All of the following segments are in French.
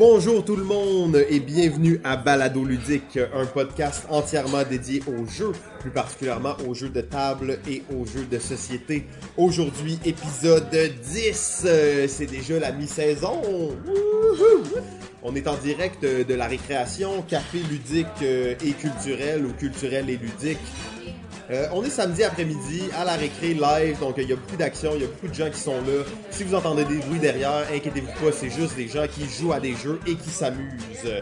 Bonjour tout le monde et bienvenue à Balado Ludique, un podcast entièrement dédié aux jeux, plus particulièrement aux jeux de table et aux jeux de société. Aujourd'hui, épisode 10, euh, c'est déjà la mi-saison. On est en direct de la récréation, café ludique euh, et culturel ou culturel et ludique. Euh, on est samedi après-midi à la récré live, donc il y a beaucoup d'action, il y a beaucoup de gens qui sont là. Si vous entendez des bruits derrière, inquiétez-vous pas, c'est juste des gens qui jouent à des jeux et qui s'amusent.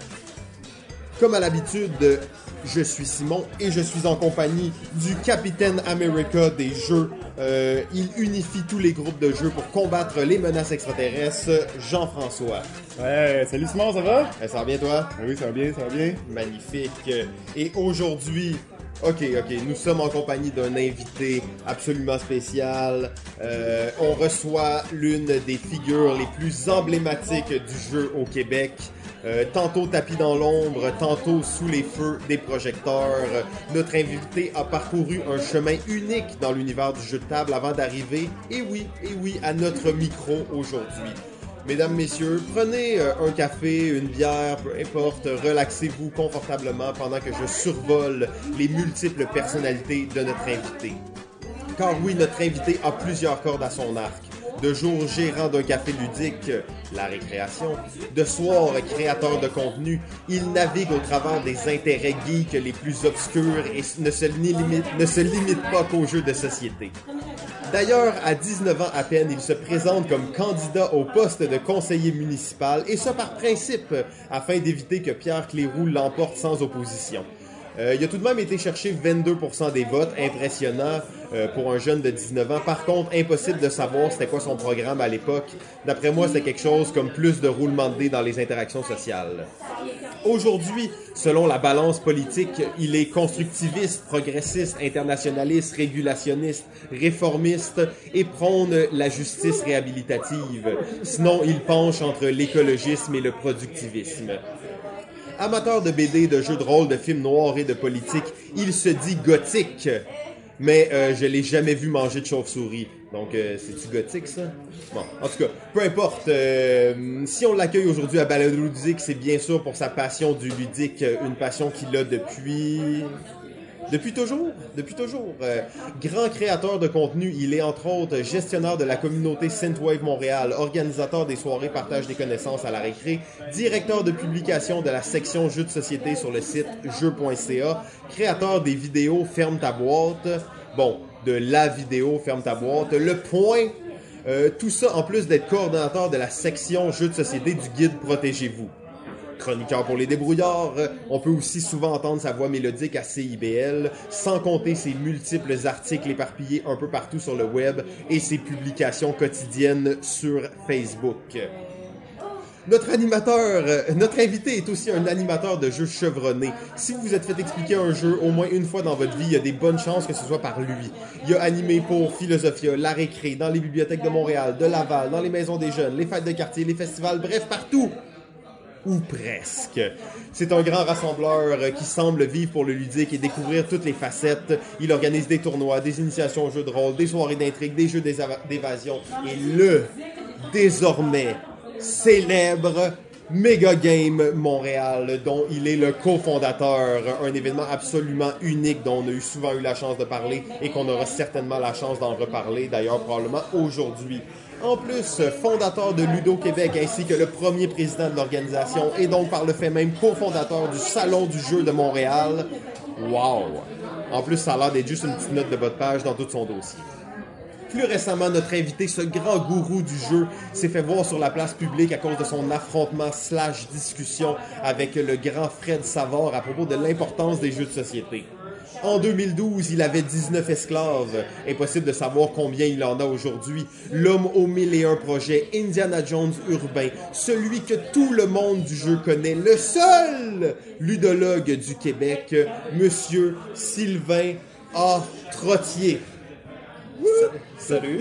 Comme à l'habitude, je suis Simon et je suis en compagnie du Capitaine America des jeux. Euh, il unifie tous les groupes de jeux pour combattre les menaces extraterrestres, Jean-François. Ouais, salut Simon, ça va? Euh, ça va bien toi? Ah oui, ça va bien, ça va bien. Magnifique. Et aujourd'hui, Ok, ok. Nous sommes en compagnie d'un invité absolument spécial. Euh, on reçoit l'une des figures les plus emblématiques du jeu au Québec. Euh, tantôt tapis dans l'ombre, tantôt sous les feux des projecteurs. Notre invité a parcouru un chemin unique dans l'univers du jeu de table avant d'arriver, et oui, et oui, à notre micro aujourd'hui. Mesdames, Messieurs, prenez euh, un café, une bière, peu importe, relaxez-vous confortablement pendant que je survole les multiples personnalités de notre invité. Car oui, notre invité a plusieurs cordes à son arc. De jour, gérant d'un café ludique, la récréation. De soir, créateur de contenu, il navigue au travers des intérêts geeks les plus obscurs et ne se limite, ne se limite pas qu'aux jeux de société. D'ailleurs, à 19 ans à peine, il se présente comme candidat au poste de conseiller municipal, et ce par principe, afin d'éviter que Pierre Cléroux l'emporte sans opposition. Euh, il a tout de même été chercher 22% des votes, impressionnant euh, pour un jeune de 19 ans. Par contre, impossible de savoir c'était quoi son programme à l'époque. D'après moi, c'était quelque chose comme plus de roulement de dés dans les interactions sociales. Aujourd'hui, selon la balance politique, il est constructiviste, progressiste, internationaliste, régulationniste, réformiste et prône la justice réhabilitative. Sinon, il penche entre l'écologisme et le productivisme. Amateur de BD, de jeux de rôle, de films noirs et de politique, il se dit gothique. Mais euh, je l'ai jamais vu manger de chauve-souris. Donc, euh, c'est-tu gothique, ça? Bon, en tout cas, peu importe. euh, si on l'accueille aujourd'hui à Balado Ludique, c'est bien sûr pour sa passion du ludique, euh, une passion qu'il a depuis... Depuis toujours, depuis toujours. Euh, grand créateur de contenu, il est entre autres gestionnaire de la communauté Synthwave Montréal, organisateur des soirées partage des connaissances à la récré, directeur de publication de la section jeux de société sur le site jeux.ca, créateur des vidéos Ferme ta boîte, bon, de la vidéo Ferme ta boîte, le point, euh, tout ça en plus d'être coordonnateur de la section jeux de société du guide Protégez-vous chroniqueur pour les débrouillards. On peut aussi souvent entendre sa voix mélodique à CIBL, sans compter ses multiples articles éparpillés un peu partout sur le web et ses publications quotidiennes sur Facebook. Notre animateur, euh, notre invité est aussi un animateur de jeux chevronné. Si vous vous êtes fait expliquer un jeu au moins une fois dans votre vie, il y a des bonnes chances que ce soit par lui. Il a animé pour Philosophia, La Récré, dans les bibliothèques de Montréal, de Laval, dans les maisons des jeunes, les fêtes de quartier, les festivals, bref, partout ou presque. C'est un grand rassembleur euh, qui semble vivre pour le ludique et découvrir toutes les facettes. Il organise des tournois, des initiations aux jeux de rôle, des soirées d'intrigue, des jeux d'éva- d'évasion et le, désormais, célèbre Mega Game Montréal, dont il est le cofondateur, un événement absolument unique dont on a souvent eu la chance de parler et qu'on aura certainement la chance d'en reparler, d'ailleurs probablement aujourd'hui. En plus, fondateur de Ludo Québec ainsi que le premier président de l'organisation et donc par le fait même cofondateur du Salon du jeu de Montréal. Wow! En plus, ça a l'air d'être juste une petite note de bas page dans tout son dossier. Plus récemment, notre invité, ce grand gourou du jeu, s'est fait voir sur la place publique à cause de son affrontement slash discussion avec le grand Fred Savard à propos de l'importance des jeux de société. En 2012, il avait 19 esclaves. Impossible de savoir combien il en a aujourd'hui. L'homme aux mille et un projets, Indiana Jones urbain, celui que tout le monde du jeu connaît, le seul ludologue du Québec, Monsieur Sylvain A. Trottier. Salut.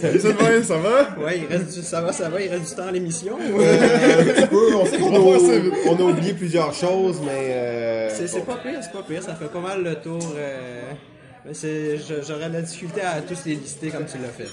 Salut ça va? ouais, il reste du... ça va, ça va, il reste du temps à l'émission. Euh, un petit peu, on sait qu'on a, vite. on a oublié plusieurs choses, mais... euh, C'est pas pire, c'est pas pire, ça fait pas mal le tour. euh, j'aurais de la difficulté à tous les lister comme tu l'as fait.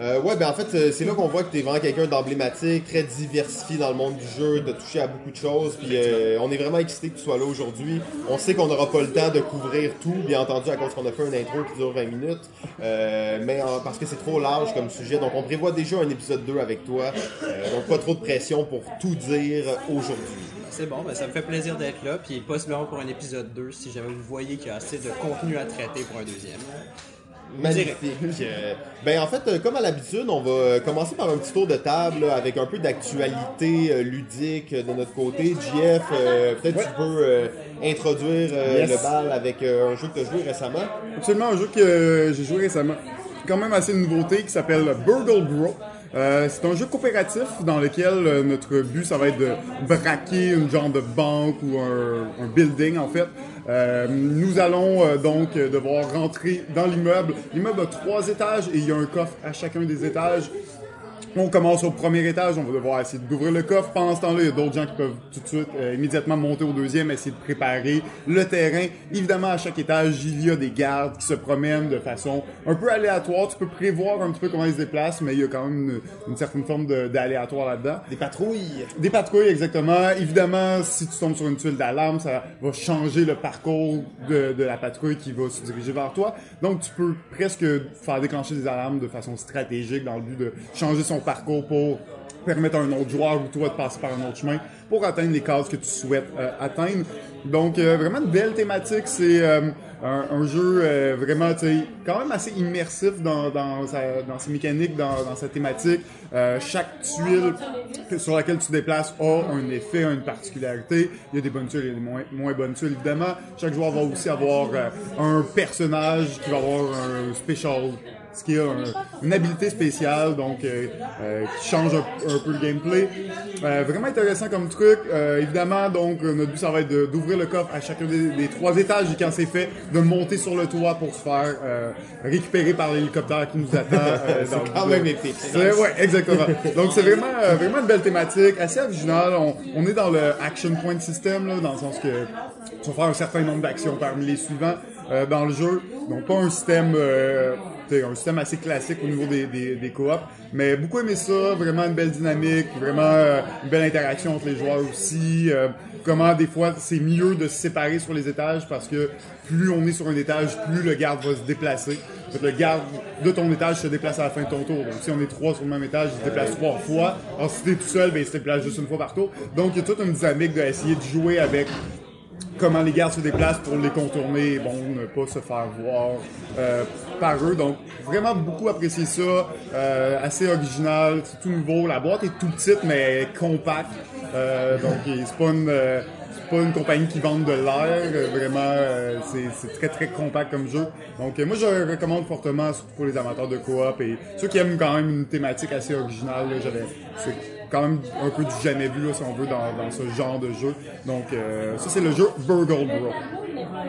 Euh, ouais, ben en fait, euh, c'est là qu'on voit que t'es vraiment quelqu'un d'emblématique, très diversifié dans le monde du jeu, de toucher à beaucoup de choses, puis euh, on est vraiment excité que tu sois là aujourd'hui. On sait qu'on n'aura pas le temps de couvrir tout, bien entendu, à cause qu'on a fait une intro qui dure 20 minutes, mais parce que c'est trop large comme sujet, donc on prévoit déjà un épisode 2 avec toi, donc pas trop de pression pour tout dire aujourd'hui. C'est bon, ben, ça me fait plaisir d'être là, puis possiblement pour un épisode 2 si jamais vous voyez qu'il y a assez de contenu à traiter pour un deuxième. Magnifique. Euh, ben en fait, euh, comme à l'habitude, on va euh, commencer par un petit tour de table là, avec un peu d'actualité euh, ludique de notre côté. JF, euh, peut-être tu peux euh, introduire euh, Yes. le bal avec euh, un jeu que tu as joué récemment. Absolument, un jeu que j'ai joué récemment. Quand même assez de nouveauté qui s'appelle Burgle Bro. Euh, c'est un jeu coopératif dans lequel euh, notre but ça va être de braquer une genre de banque ou un, un building en fait. Euh, nous allons euh, donc devoir rentrer dans l'immeuble. L'immeuble a trois étages et il y a un coffre à chacun des étages. On commence au premier étage, on va devoir essayer d'ouvrir le coffre. Pendant ce temps-là, il y a d'autres gens qui peuvent tout de suite, euh, immédiatement monter au deuxième, essayer de préparer le terrain. Évidemment, à chaque étage, il y a des gardes qui se promènent de façon un peu aléatoire. Tu peux prévoir un petit peu comment ils se déplacent, mais il y a quand même une, une certaine forme d'aléatoire là-dedans. Des patrouilles. Des patrouilles, exactement. Évidemment, si tu tombes sur une tuile d'alarme, ça va changer le parcours de, de la patrouille qui va se diriger vers toi. Donc, tu peux presque faire déclencher des alarmes de façon stratégique dans le but de changer son parcours pour permettre à un autre joueur ou toi de passer par un autre chemin pour atteindre les cases que tu souhaites euh, atteindre. Donc, euh, vraiment une belle thématique. C'est euh, un, jeu vraiment, tu sais, quand même assez immersif dans, ses mécaniques, dans, sa thématique. Chaque tuile sur laquelle tu déplaces a un effet, a une particularité. Il y a des bonnes tuiles et des moins, bonnes tuiles, évidemment. Chaque joueur va aussi avoir un personnage qui va avoir un special ce qui a un- une habilité spéciale, donc euh, euh, qui change un, un peu le gameplay. Euh, vraiment intéressant comme truc. Euh, évidemment, donc euh, notre but ça va être d'ouvrir le coffre à chacun des, des trois étages et quand c'est fait, de monter sur le toit pour se faire euh, récupérer par l'hélicoptère qui nous attend. euh, le Quand même épique. c'est- ouais, exactement. Donc c'est vraiment, euh, vraiment une belle thématique, assez originale. On, on est dans le action point system, là, dans le sens que tu vas faire un certain nombre d'actions parmi les suivants euh, dans le jeu. Donc pas un système, euh, un système assez classique au niveau des, des, des coops, mais beaucoup aimé ça. Vraiment une belle dynamique, vraiment euh, une belle interaction entre les joueurs aussi. euh, comment des fois c'est mieux de se séparer sur les étages parce que plus on est sur un étage, plus le garde va se déplacer. Le garde de ton étage se déplace à la fin de ton tour. Donc si on est trois sur le même étage, il se déplace trois fois. Alors si t'es tout seul, ben, il se déplace juste une fois par tour. Donc il y a toute une dynamique d'essayer de jouer avec comment les gardes se déplacent pour les contourner, bon, ne pas se faire voir euh, par eux. Donc, vraiment beaucoup apprécié ça. Euh, assez original, c'est tout nouveau. La boîte est tout petite, mais compacte. Euh, donc, et c'est pas une... pas une compagnie qui vend de l'air, vraiment, c'est très très compact comme jeu. Donc moi je recommande fortement, surtout pour les amateurs de coop et ceux qui aiment quand même une thématique assez originale. J'avais, quand même un peu du jamais vu là, si on veut dans, dans ce genre de jeu. Donc euh, ça c'est le jeu Burgle Bro.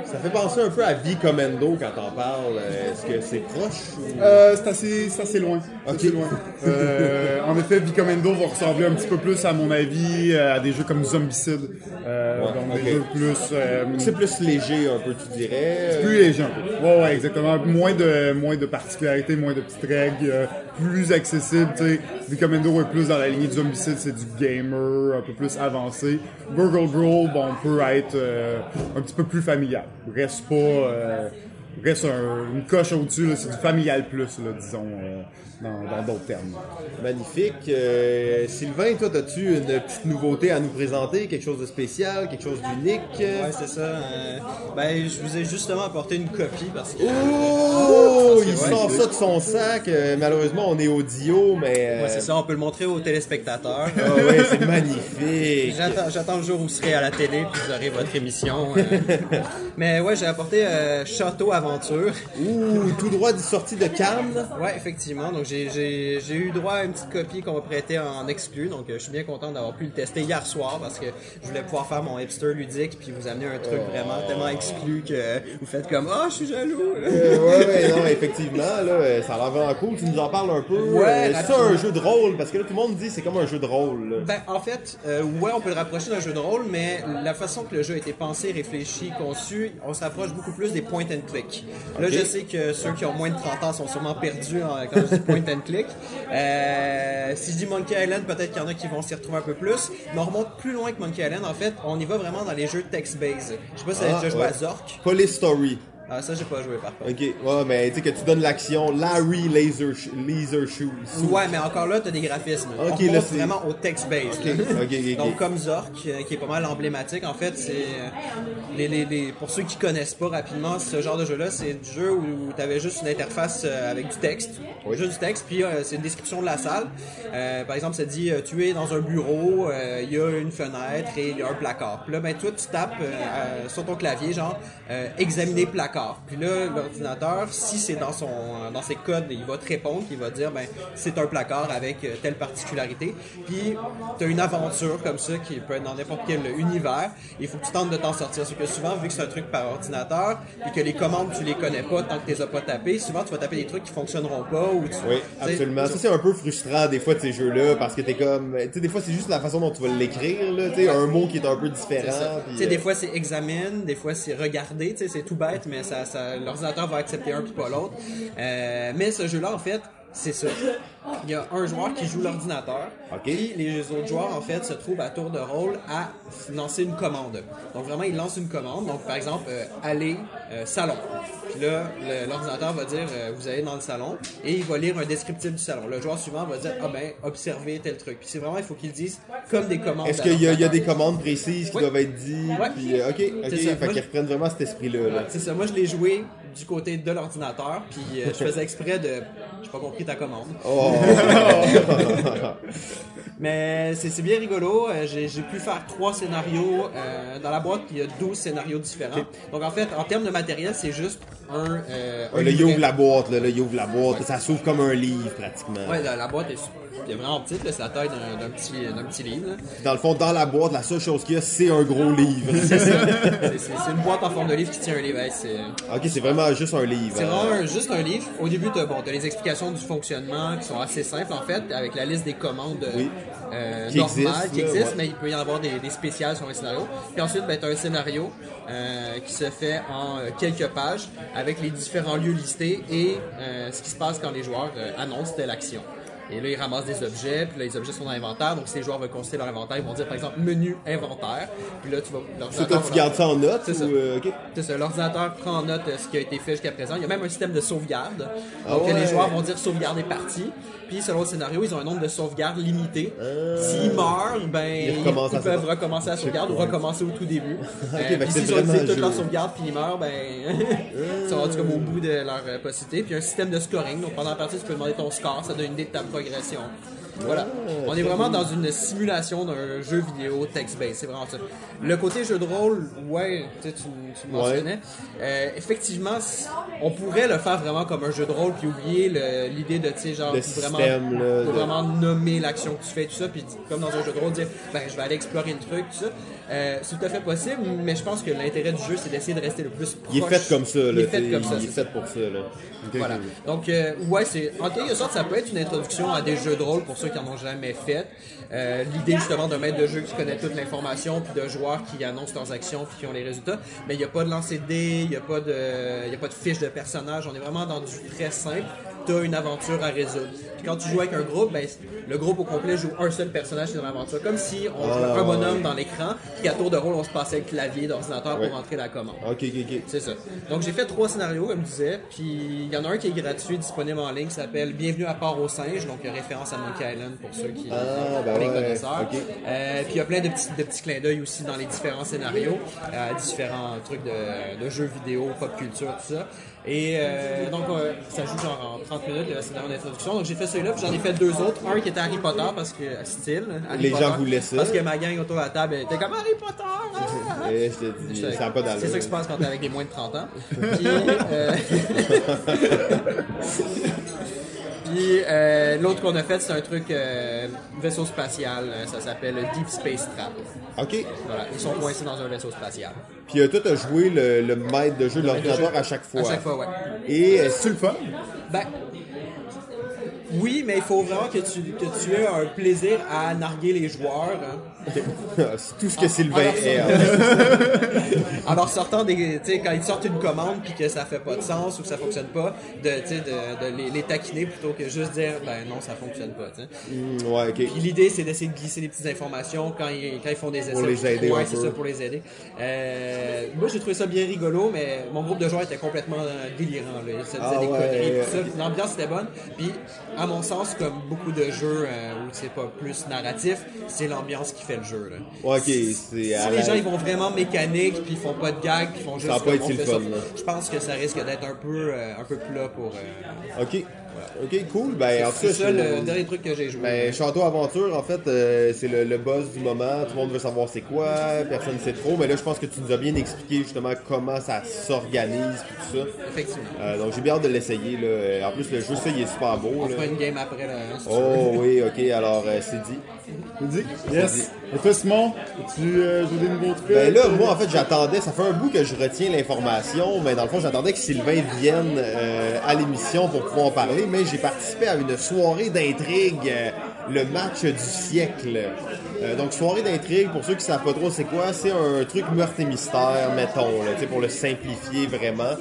Ça fait penser un peu à V Commando quand t'en parles. Euh, Est-ce que c'est proche ou... Euh, c'est assez, loin. Assez loin. Euh, en effet, Vicomendo va ressembler un petit peu plus, à mon avis, à des jeux comme Zombicide. Euh, Ouais, donc des jeux plus... C'est plus léger un peu, tu dirais. plus léger un peu. Ouais, ouais, exactement. Moins de, moins de particularités, moins de petites règles, plus accessible, tu sais. Vicomendo est plus dans la lignée de Zombicide, c'est du gamer, un peu plus avancé. Burgle Brawl, bon, on peut être euh, un petit peu plus familial. Reste pas, euh, reste un- une coche au-dessus, c'est du familial plus, là, disons, euh, dans d'autres termes. Magnifique. Euh, Sylvain, toi, as-tu une petite nouveauté à nous présenter? Quelque chose de spécial? Quelque chose d'unique? Ouais, c'est ça. euh, ben, je vous ai justement apporté une copie parce que. Oh! Parce que, Il ouais, sort ça de son sac. Euh, malheureusement, on est audio, mais... Ouais, c'est ça, on peut le montrer aux téléspectateurs. Ah ouais, c'est magnifique. J'attends, le jour où vous serez à la télé puis vous aurez votre émission. Mais ouais, j'ai apporté Château Aventure. Ouh, tout droit du sorti de Cannes. Ouais, effectivement. Donc j'ai, eu droit à une petite copie qu'on m'a prêtée en exclu. Donc euh, je suis bien content d'avoir pu le tester hier soir parce que je voulais pouvoir faire mon hipster ludique puis vous amener un truc vraiment tellement exclu que vous faites comme ah je suis jaloux. Euh, ouais, ouais, non, effectivement, là, euh, ça a l'air vraiment cool. Tu nous en parles un peu. Ouais, Euh, c'est ça un jeu de rôle? Parce que là, tout le monde dit c'est comme un jeu de rôle. là. Ben, en fait, euh, ouais, on peut le rapprocher d'un jeu de rôle, mais la façon que le jeu a été pensé, réfléchi, conçu, on s'approche beaucoup plus des point and click. Là, je sais que ceux qui ont moins de 30 ans sont sûrement perdus en- quand je dis point and click. Euh, si je dis Monkey Island, peut-être qu'il y en a qui vont s'y retrouver un peu plus. Mais on remonte plus loin que Monkey Island. En fait, on y va vraiment dans les jeux text-based. Je sais pas si vous avez déjà joué à Zork. Police Story. Ah, ça, j'ai pas joué par contre. Ok, ouais, mais tu sais que tu donnes l'action Larry Laser, Sh- Laser Shoes. Ouais, mais encore là, t'as des graphismes. Ok, on là, c'est- vraiment au text-based. Ok, ok, ok. Donc, comme Zork, euh, qui est pas mal emblématique, en fait, c'est. euh, Les, les, les- pour ceux qui connaissent pas rapidement ce genre de jeu-là, c'est du jeu où tu avais juste une interface euh, avec du texte. Oui. Juste du texte, puis euh, c'est une description de la salle. Euh, par exemple, ça dit Tu es dans un bureau, euh, il y a une fenêtre et il y a un placard. Puis là, ben, toi, tu tapes sur ton clavier, genre, examiner placard. Puis là, l'ordinateur, si c'est dans son euh, dans ses codes, il va te répondre, puis il va te dire ben c'est un placard avec euh, telle particularité. Puis tu as une aventure comme ça qui peut être dans n'importe quel univers. Il faut que tu tentes de t'en sortir. Parce que souvent, vu que c'est un truc par ordinateur, puis que les commandes tu les connais pas tant que tu les as pas tapées, souvent tu vas taper des trucs qui fonctionneront pas ou tu Oui, absolument. Ça, c'est un peu frustrant, des fois, de ces jeux-là, parce que t'es comme... Tu sais, des fois, c'est juste la façon dont tu vas l'écrire, là, tu sais, un mot qui est un peu différent. Tu sais, euh, des fois c'est examine, des fois c'est regarder, tu sais, c'est tout bête, mais ça, l'ordinateur va accepter un puis pas l'autre. Euh, mais ce jeu-là, en fait, c'est ça. Il y a un joueur qui joue l'ordinateur, Ok. puis les autres joueurs, en fait, se trouvent à tour de rôle à lancer une commande. Donc vraiment, ils lancent une commande. Donc par exemple, euh, aller euh, salon. Puis là, le- l'ordinateur va dire, euh, vous allez dans le salon, et il va lire un descriptif du salon. Le joueur suivant va dire, ah ben, observez tel truc. Puis c'est vraiment, il faut qu'il le dise comme des commandes. Est-ce qu'il y, a- il y a des commandes précises qui Oui. doivent être dites? Ouais. Puis, euh, ok, ok, fait qu'ils reprennent vraiment cet esprit-là. Là. C'est ça, moi je l'ai joué du côté de l'ordinateur, puis euh, je faisais exprès de. J'ai pas compris ta commande. Oh! Mais c'est bien rigolo. euh, J'ai j'ai pu faire trois scénarios. euh, dans la boîte, il y a 12 scénarios différents. Donc en fait, en termes de matériel, c'est juste un. euh, là, il ouvre la boîte, là, là, il ouvre la boîte, ça s'ouvre comme un livre, pratiquement. Ouais, la, la boîte est, vraiment petite, c'est la taille d'un petit, petit livre. là. Dans le fond, dans la boîte, la seule chose qu'il y a, c'est un gros livre. C'est une boîte en forme de livre qui tient un livre. Hey, c'est. ok, c'est vraiment juste un livre. C'est hein. vraiment juste un livre. Au début, tu as, bon, les explications du fonctionnement qui sont assez simples, en fait, avec la liste des commandes Oui. euh, Qui normales qui existent, mais il peut y en avoir des, des spéciales sur un scénario. Puis ensuite, ben, tu as un scénario euh, qui se fait en euh, quelques pages avec les différents lieux listés et euh, ce qui se passe quand les joueurs annoncent telle action. Et là, ils ramassent des objets, puis là, les objets sont dans l'inventaire. Donc, si les joueurs veulent consulter leur inventaire, ils vont dire, par exemple, menu inventaire. Puis là, tu vas. L'ordinateur toi, tu gardes ça en note? C'est ça. euh, c'est ça, l'ordinateur prend en note euh, ce qui a été fait jusqu'à présent. Il y a même un système de sauvegarde. Ah Donc ouais. les joueurs vont dire sauvegarde est partie. Puis selon le scénario, ils ont un nombre de sauvegardes limité. Ah. S'ils meurent, ben ils, peuvent recommencer la sauvegarde ou recommencer au tout début. Euh, que puis c'est s'ils ont utilisé toute le leur sauvegarde puis ils meurent, ben ils sont rendus comme au bout de leur euh, possibilité. Puis un système de scoring. Donc pendant la partie, tu peux demander ton score, ça donne une idée de ta progression. Voilà. On est vraiment dans une simulation d'un jeu vidéo text-based. C'est vraiment ça. Le côté jeu de rôle, ouais, tu tu, tu le Ouais. mentionnais. Euh, effectivement, on pourrait le faire vraiment comme un jeu de rôle puis oublier l'idée de, tu sais, genre, vraiment, système, là, de- vraiment nommer l'action que tu fais, tout ça, puis comme dans un jeu de rôle, dire, ben, je vais aller explorer le truc, tout ça. Euh, c'est tout à fait possible, mais je pense que l'intérêt du jeu, c'est d'essayer de rester le plus proche. Il est fait comme ça, là. Il est fait comme ça. Il est c'est ça. fait pour ça, là. Voilà. Donc, euh, ouais, c'est. En quelque sorte, ça peut être une introduction à des jeux de rôle pour ceux qui en ont jamais fait. Euh, L'idée, justement, d'un maître de jeu qui connaît toute l'information, puis de joueurs qui annoncent leurs actions, puis qui ont les résultats. Mais il n'y a pas de lancer de dés, il n'y a, pas de- il y a pas de fiche de personnage. On est vraiment dans du très simple. Tu as une aventure à résoudre. Puis quand tu joues avec un groupe, ben, le groupe au complet joue un seul personnage qui est dans l'aventure. Comme si on jouait Ah, un bonhomme dans l'écran, puis qu'à tour de rôle, on se passait le clavier d'ordinateur Ouais. pour rentrer la commande. Ok, ok, ok. C'est ça. Donc j'ai fait trois scénarios, comme je disais, puis il y en a un qui est gratuit, disponible en ligne, qui s'appelle Bienvenue à Port au Singe, donc référence à Monkey Island pour ceux qui Ah, ben les ouais, connaisseurs. ok. Euh, puis il y a plein de petits, de petits clins d'œil aussi dans les différents scénarios, euh, différents trucs de, de jeux vidéo, pop culture, tout ça. Et euh, donc euh, ça joue genre en 30 minutes le scénario d'introduction. Donc j'ai fait celui-là, puis j'en ai fait deux autres. Un qui était Harry Potter parce que style. Harry Les gens voulaient ça. Parce que ma gang autour de la table était comme Harry Potter. ah! Eh, je te dis, ça n'a pas d'allure. C'est ça qui se passe quand t'es avec des moins de 30 ans. Puis, euh, Puis, euh, l'autre qu'on a fait, c'est un truc euh, vaisseau spatial. Euh, Ça s'appelle Deep Space Trap. Ok. Voilà, ils sont coincés dans un vaisseau spatial. Puis euh, toi, t'as joué le, le maître de jeu de l'ordinateur à chaque fois. À chaque fois, ouais. Et euh, C'est le fun? Ben, Oui, mais il faut vraiment que tu, que tu aies un plaisir à narguer les joueurs. hein. C'est tout ce que Sylvain alors, est. hein. Alors sortant des, tu sais, quand ils sortent une commande puis que ça fait pas de sens ou que ça fonctionne pas, de, de, de les, les taquiner plutôt que juste dire, ben non, ça fonctionne pas. Mm, ouais, ok. Puis l'idée, c'est d'essayer de glisser des petites informations quand ils, quand ils font des essais. Pour les aider Ouais, c'est ça, pour les aider. Euh, moi, j'ai trouvé ça bien rigolo, mais mon groupe de joueurs était complètement euh, délirant. Là. Ça Ah des ouais. conneries, tout ça. Puis L'ambiance était bonne. Puis, à mon sens, comme beaucoup de jeux euh, où c'est pas plus narratif, c'est l'ambiance qui fait le jeu. Là. Ouais, ok, Si c'est à les la- gens ils vont vraiment mécanique puis ils font pas de gags puis ils font juste Ça a pas on le fun, là. je pense que ça risque d'être un peu euh, un peu plat pour euh, Ok. Ok, cool. Ben, en c'est ça le dernier truc que j'ai joué. Ben, Château Aventure, en fait, euh, c'est le, le buzz du moment. Tout le monde veut savoir c'est quoi. Personne ne sait trop. Mais là, je pense que tu nous as bien expliqué justement comment ça s'organise et tout ça. Effectivement. Euh, donc, j'ai bien hâte de l'essayer. Là. Euh, En plus, le jeu, ça, il est super beau. On là. fera une game après là. si tu veux. Oh oui, ok. Alors, euh, c'est dit. Tu dis? Yes. Et toi, Simon, euh, joué des nouveaux trucs? Ben là, moi, en fait, j'attendais. Ça fait un bout que je retiens l'information. Mais dans le fond, j'attendais que Sylvain vienne euh, à l'émission pour pouvoir en parler. Mais j'ai participé à une soirée d'intrigue. euh, le match du siècle. Euh, donc, soirée d'intrigue, pour ceux qui savent pas trop c'est quoi, c'est un truc meurtre et mystère, mettons, là, pour le simplifier vraiment.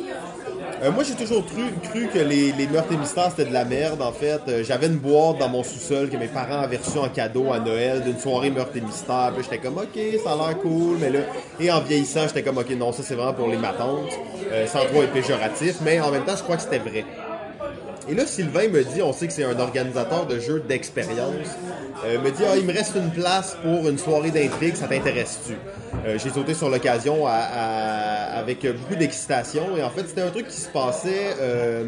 Euh, moi, j'ai toujours cru, que les, meurtres et mystères, c'était de la merde, en fait. J'avais une boîte dans mon sous-sol que mes parents avaient reçue en cadeau à Noël d'une soirée meurtre et mystère. Puis j'étais comme, OK, ça a l'air cool, mais là... Et en vieillissant, j'étais comme, OK, non, ça, c'est vraiment pour les matantes. Sans trop être péjoratif, mais en même temps, je crois que c'était vrai. Et là, Sylvain me dit, on sait que c'est un organisateur de jeux d'expérience, euh, me dit, ah, il me reste une place pour une soirée d'intrigue, ça t'intéresse-tu? Euh, J'ai sauté sur l'occasion avec beaucoup d'excitation, et en fait, c'était un truc qui se passait, euh,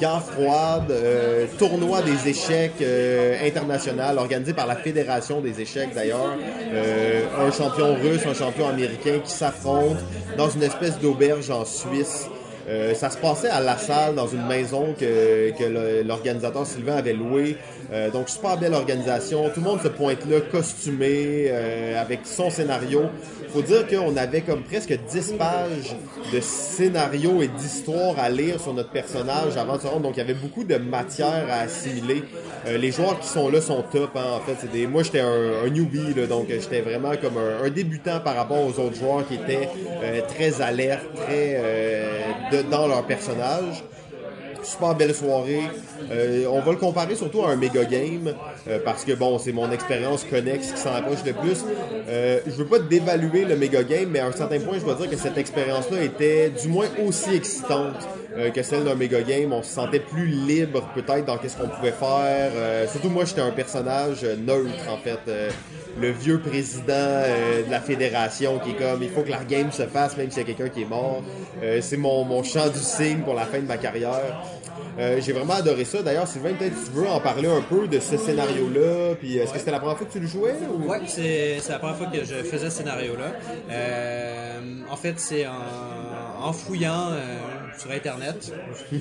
guerre froide, euh, tournoi des échecs euh, international, organisé par la Fédération des échecs d'ailleurs, Euh, un champion russe, un champion américain qui s'affrontent dans une espèce d'auberge en Suisse. Euh, ça se passait à La Salle, dans une maison que, que l'organisateur Sylvain avait louée. Euh, donc, super belle organisation. Tout le monde se pointe là, costumé, euh, avec son scénario. faut dire qu'on avait comme presque 10 pages de scénario et d'histoire à lire sur notre personnage avant de se rendre. Donc, il y avait beaucoup de matière à assimiler. Euh, les joueurs qui sont là sont top. hein. En fait, des... moi, j'étais un, un newbie, là, donc j'étais vraiment comme un, un débutant par rapport aux autres joueurs qui étaient euh, très alertes, très euh, dans leur personnage. Super belle soirée. Euh, on va le comparer surtout à un méga game euh, parce que bon, c'est mon expérience connexe qui s'en approche le plus. Euh, je veux pas dévaluer le méga game, mais à un certain point, je dois dire que cette expérience-là était du moins aussi excitante euh, que celle d'un méga game. On se sentait plus libre peut-être dans qu'est-ce qu'on pouvait faire. Euh, surtout moi, j'étais un personnage neutre en fait. Euh, le vieux président euh, de la fédération qui est comme il faut que la game se fasse même s'il y a quelqu'un qui est mort. Euh, c'est mon, mon chant du signe pour la fin de ma carrière. Euh, j'ai vraiment adoré ça. D'ailleurs, Sylvain, peut-être tu veux en parler un peu de ce scénario-là. Puis est-ce que c'était la première fois que tu le jouais ou... Ouais, c'est c'est la première fois que je faisais ce scénario-là. En fait, c'est en, en fouillant euh, sur Internet.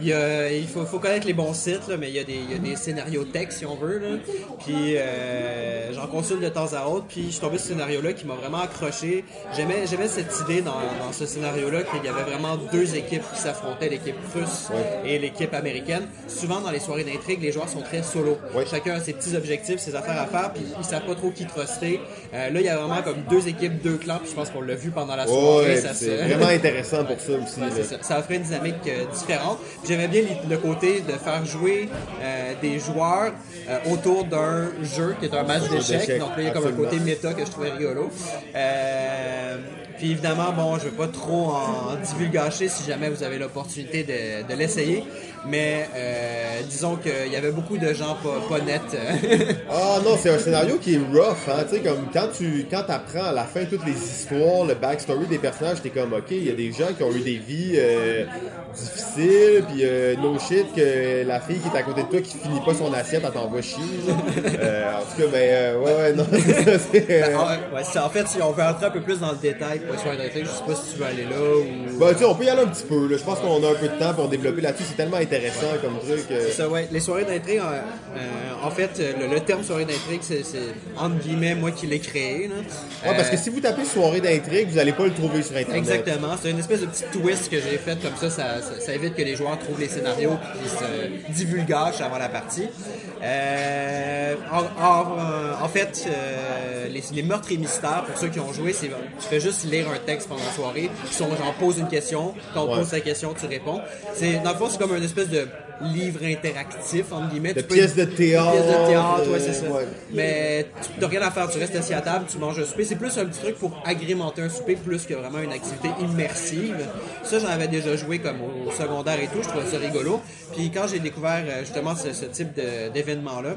il, y a- il faut, faut connaître les bons sites, là, mais il y, a des, il y a des scénarios tech, si on veut. Là. Puis euh, j'en consulte de temps à autre. Puis je suis tombé sur ce scénario-là qui m'a vraiment accroché. J'aimais cette idée dans, dans ce scénario-là qu'il y avait vraiment deux équipes qui s'affrontaient, l'équipe russe et l'équipe américaine. Souvent, dans les soirées d'intrigue, les joueurs sont très solo. Ouais. Chacun a ses petits objectifs, ses affaires à faire, puis ils savent pas trop qui truster. Euh, là, il y a vraiment comme deux équipes, deux clans, puis je pense qu'on l'a vu pendant la soirée. Ouais, ça c'est se- vraiment intéressant pour ça aussi. Ça. Ça offrait une dynamique euh, différente. J'aimais bien le côté de faire jouer euh, des joueurs euh, autour d'un jeu qui est un match d'échecs. Donc là, il y a comme un côté méta que je trouvais rigolo. Puis évidemment, bon, je vais pas trop en divulgacher si jamais vous avez l'opportunité de, de l'essayer. Mais euh, disons qu'il y avait beaucoup de gens pas, pas nets. Ah non, c'est un scénario qui est rough, hein, tu sais, comme quand tu quand apprends à la fin toutes les histoires, le backstory des personnages, t'es comme, ok, il y a des gens qui ont eu des vies euh, difficiles, puis euh, no shit que la fille qui est à côté de toi qui finit pas son assiette, elle t'envoie chier. Euh, en tout cas, ben, euh, ouais, ouais, non, c'est... euh, Ah ouais, en fait, si on veut entrer un peu plus dans le détail les soirées d'intrigue. Je sais pas si tu veux aller là ou. Bah, tu sais, on peut y aller un petit peu. Là. Je pense qu'on a un peu de temps pour développer là-dessus. C'est tellement intéressant comme truc. euh. C'est ça, ouais. Les soirées d'intrigue, euh, euh, en fait, le, le terme soirée d'intrigue, c'est, entre guillemets moi qui l'ai créé. Là. Ouais, parce Euh, que si vous tapez soirée d'intrigue, vous allez pas le trouver sur Internet. Exactement, c'est une espèce de petit twist que j'ai fait comme ça, ça, ça, ça évite que les joueurs trouvent les scénarios puis se divulgachent avant la partie. Euh, en, en- euh, en fait, euh, les, les meurtres et mystères, pour ceux qui ont joué, c'est tu fais juste lire un texte pendant la soirée, qui sont genre pose une question, quand on Ouais. pose ta question, tu réponds. C'est dans le fond, c'est comme une espèce de livre interactif entre guillemets. De peux- pièces de théâtre, Pièces de théâtre, ouais, euh, c'est ça. ouais. Mais tu n'as rien à faire, tu restes assis à table, tu manges un souper. C'est plus un petit truc pour agrémenter un souper plus que vraiment une activité immersive. Ça, j'en avais déjà joué comme au secondaire et tout, je trouvais ça rigolo. Puis quand j'ai découvert euh, justement ce, ce type d'événement-là,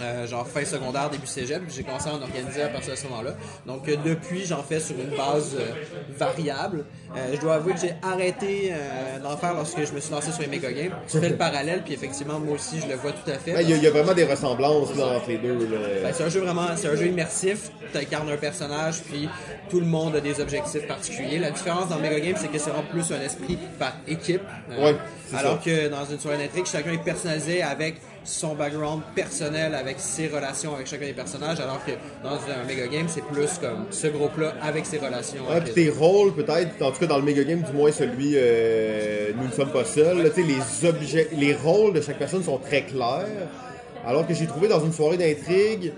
euh, genre fin secondaire, début cégep, j'ai commencé à en organiser à partir de ce moment-là. Donc euh, depuis, j'en fais sur une base euh, variable. Euh, je dois avouer que j'ai arrêté euh, d'en faire lorsque je me suis lancé sur les méga games. Tu fais le parallèle, puis effectivement, moi aussi, je le vois tout à fait. Ouais, Il y, a- il y a vraiment des ressemblances là, entre les deux. Ben, c'est un jeu vraiment, c'est un jeu immersif. Tu incarnes un personnage, puis tout le monde a des objectifs particuliers. La différence dans Mega Game, c'est que c'est vraiment plus un esprit par équipe. Euh, Ouais, alors ça. que dans une soirée d'intrigue, chacun est personnalisé avec son background personnel, avec ses relations avec chacun des personnages, alors que dans un Mega Game, c'est plus comme ce groupe-là avec ses relations. Ouais, puis tes rôles, peut-être, en tout cas dans le méga game, du moins celui euh, Nous ne sommes pas seuls, là, les objets, les rôles de chaque personne sont très clairs. Alors que j'ai trouvé dans une soirée d'intrigue,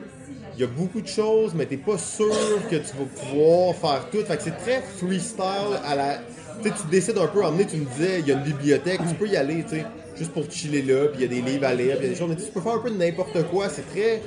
il y a beaucoup de choses, mais t'es pas sûr que tu vas pouvoir faire tout. Fait que c'est très freestyle à la. Tu décides un peu, emmener, tu me disais, il y a une bibliothèque, tu peux y aller, tu sais, juste pour chiller là, puis il y a des livres à lire, puis il y a des choses, mais tu peux faire un peu de n'importe quoi, c'est très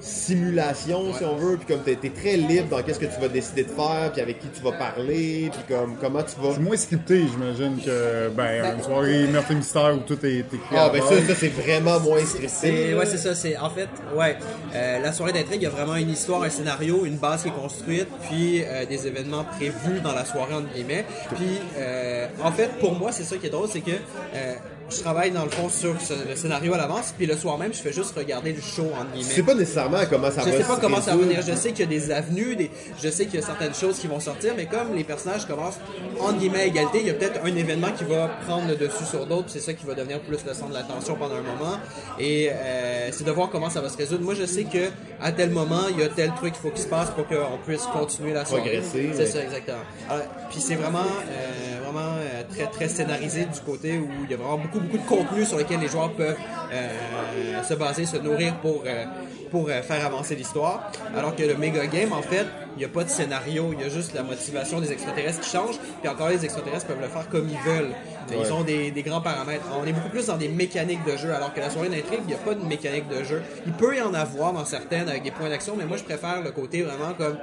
simulation si on veut puis comme t'es es très libre dans qu'est-ce que tu vas décider de faire puis avec qui tu vas parler puis comme comment tu vas C'est moins scripté, j'imagine, que ben, une soirée meurtre et mystère où tout est écrit. ah ben ça, ça c'est vraiment moins stressé ouais, c'est ça. C'est en fait, ouais, euh, la soirée d'intrigue, il y a vraiment une histoire, un scénario, une base qui est construite, puis euh, des événements prévus dans la soirée entre guillemets. Puis, euh, en fait, pour moi, c'est ça qui est drôle, c'est que euh, je travaille dans le fond sur le scénario à l'avance, puis le soir même, je fais juste regarder le show tu guillemets. sais pas nécessairement comment ça Je va sais pas comment ça va venir. Je sais qu'il y a des avenues, des... je sais qu'il y a certaines choses qui vont sortir, mais comme les personnages commencent entre guillemets à égalité, il y a peut-être un événement qui va prendre le dessus sur d'autres. puis C'est ça qui va devenir plus le centre de l'attention pendant un moment. Et euh, c'est de voir comment ça va se résoudre. Moi, je sais que à tel moment, il y a tel truc qu'il faut qu'il se passe pour qu'on puisse continuer la soirée. Progresser, C'est ça, exactement. Alors, puis c'est vraiment, euh, vraiment euh, très très scénarisé du côté où il y a vraiment beaucoup beaucoup de contenu sur lequel les joueurs peuvent euh, se baser, se nourrir pour euh, pour euh, faire avancer l'histoire. Alors que le méga game, en fait, il n'y a pas de scénario, il y a juste la motivation des extraterrestres qui change. Puis encore, les extraterrestres peuvent le faire comme ils veulent. Ils ont des, des grands paramètres. On est beaucoup plus dans des mécaniques de jeu, alors que la soirée d'intrigue, il n'y a pas de mécanique de jeu. Il peut y en avoir dans certaines avec des points d'action, mais moi je préfère le côté vraiment comme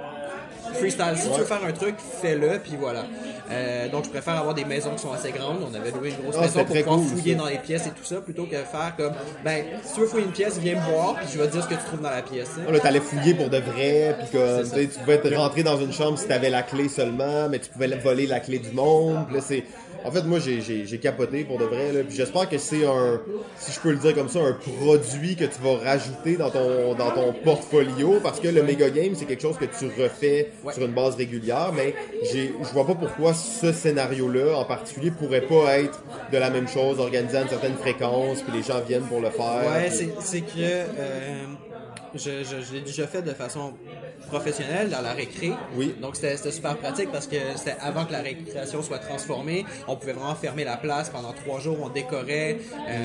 freestyle. Si tu veux faire un truc, fais-le, puis voilà. Euh, donc je préfère avoir des maisons qui sont assez grandes. On avait loué une grosse Ah, maison pour pouvoir cool, fouiller ça. dans les pièces et tout ça, plutôt que faire comme, ben, si tu veux fouiller une pièce, viens me voir, puis je vais te dire ce que tu trouves dans la pièce. hein. Ah, Là, t'allais fouiller pour de vrai, puis comme, tu pouvais te rentrer dans une chambre si t'avais la clé seulement, mais tu pouvais voler la clé du monde. Puis là, c'est... En fait, moi, j'ai, j'ai, j'ai capoté pour de vrai, là, puis j'espère que c'est un, si je peux le dire comme ça, un produit que tu vas rajouter dans ton, dans ton portfolio, parce que le Mega Game, c'est quelque chose que tu refais Ouais. sur une base régulière, mais j'ai, je vois pas pourquoi ce scénario-là, en particulier, pourrait pas être de la même chose, organisé à une certaine fréquence, puis les gens viennent pour le faire. Ouais, puis- c'est, c'est que euh, je, je, je l'ai déjà fait de façon professionnelle dans la récré. Oui. Donc c'était, super pratique parce que c'était avant que la récréation soit transformée. On pouvait vraiment fermer la place pendant trois jours. On décorait, euh,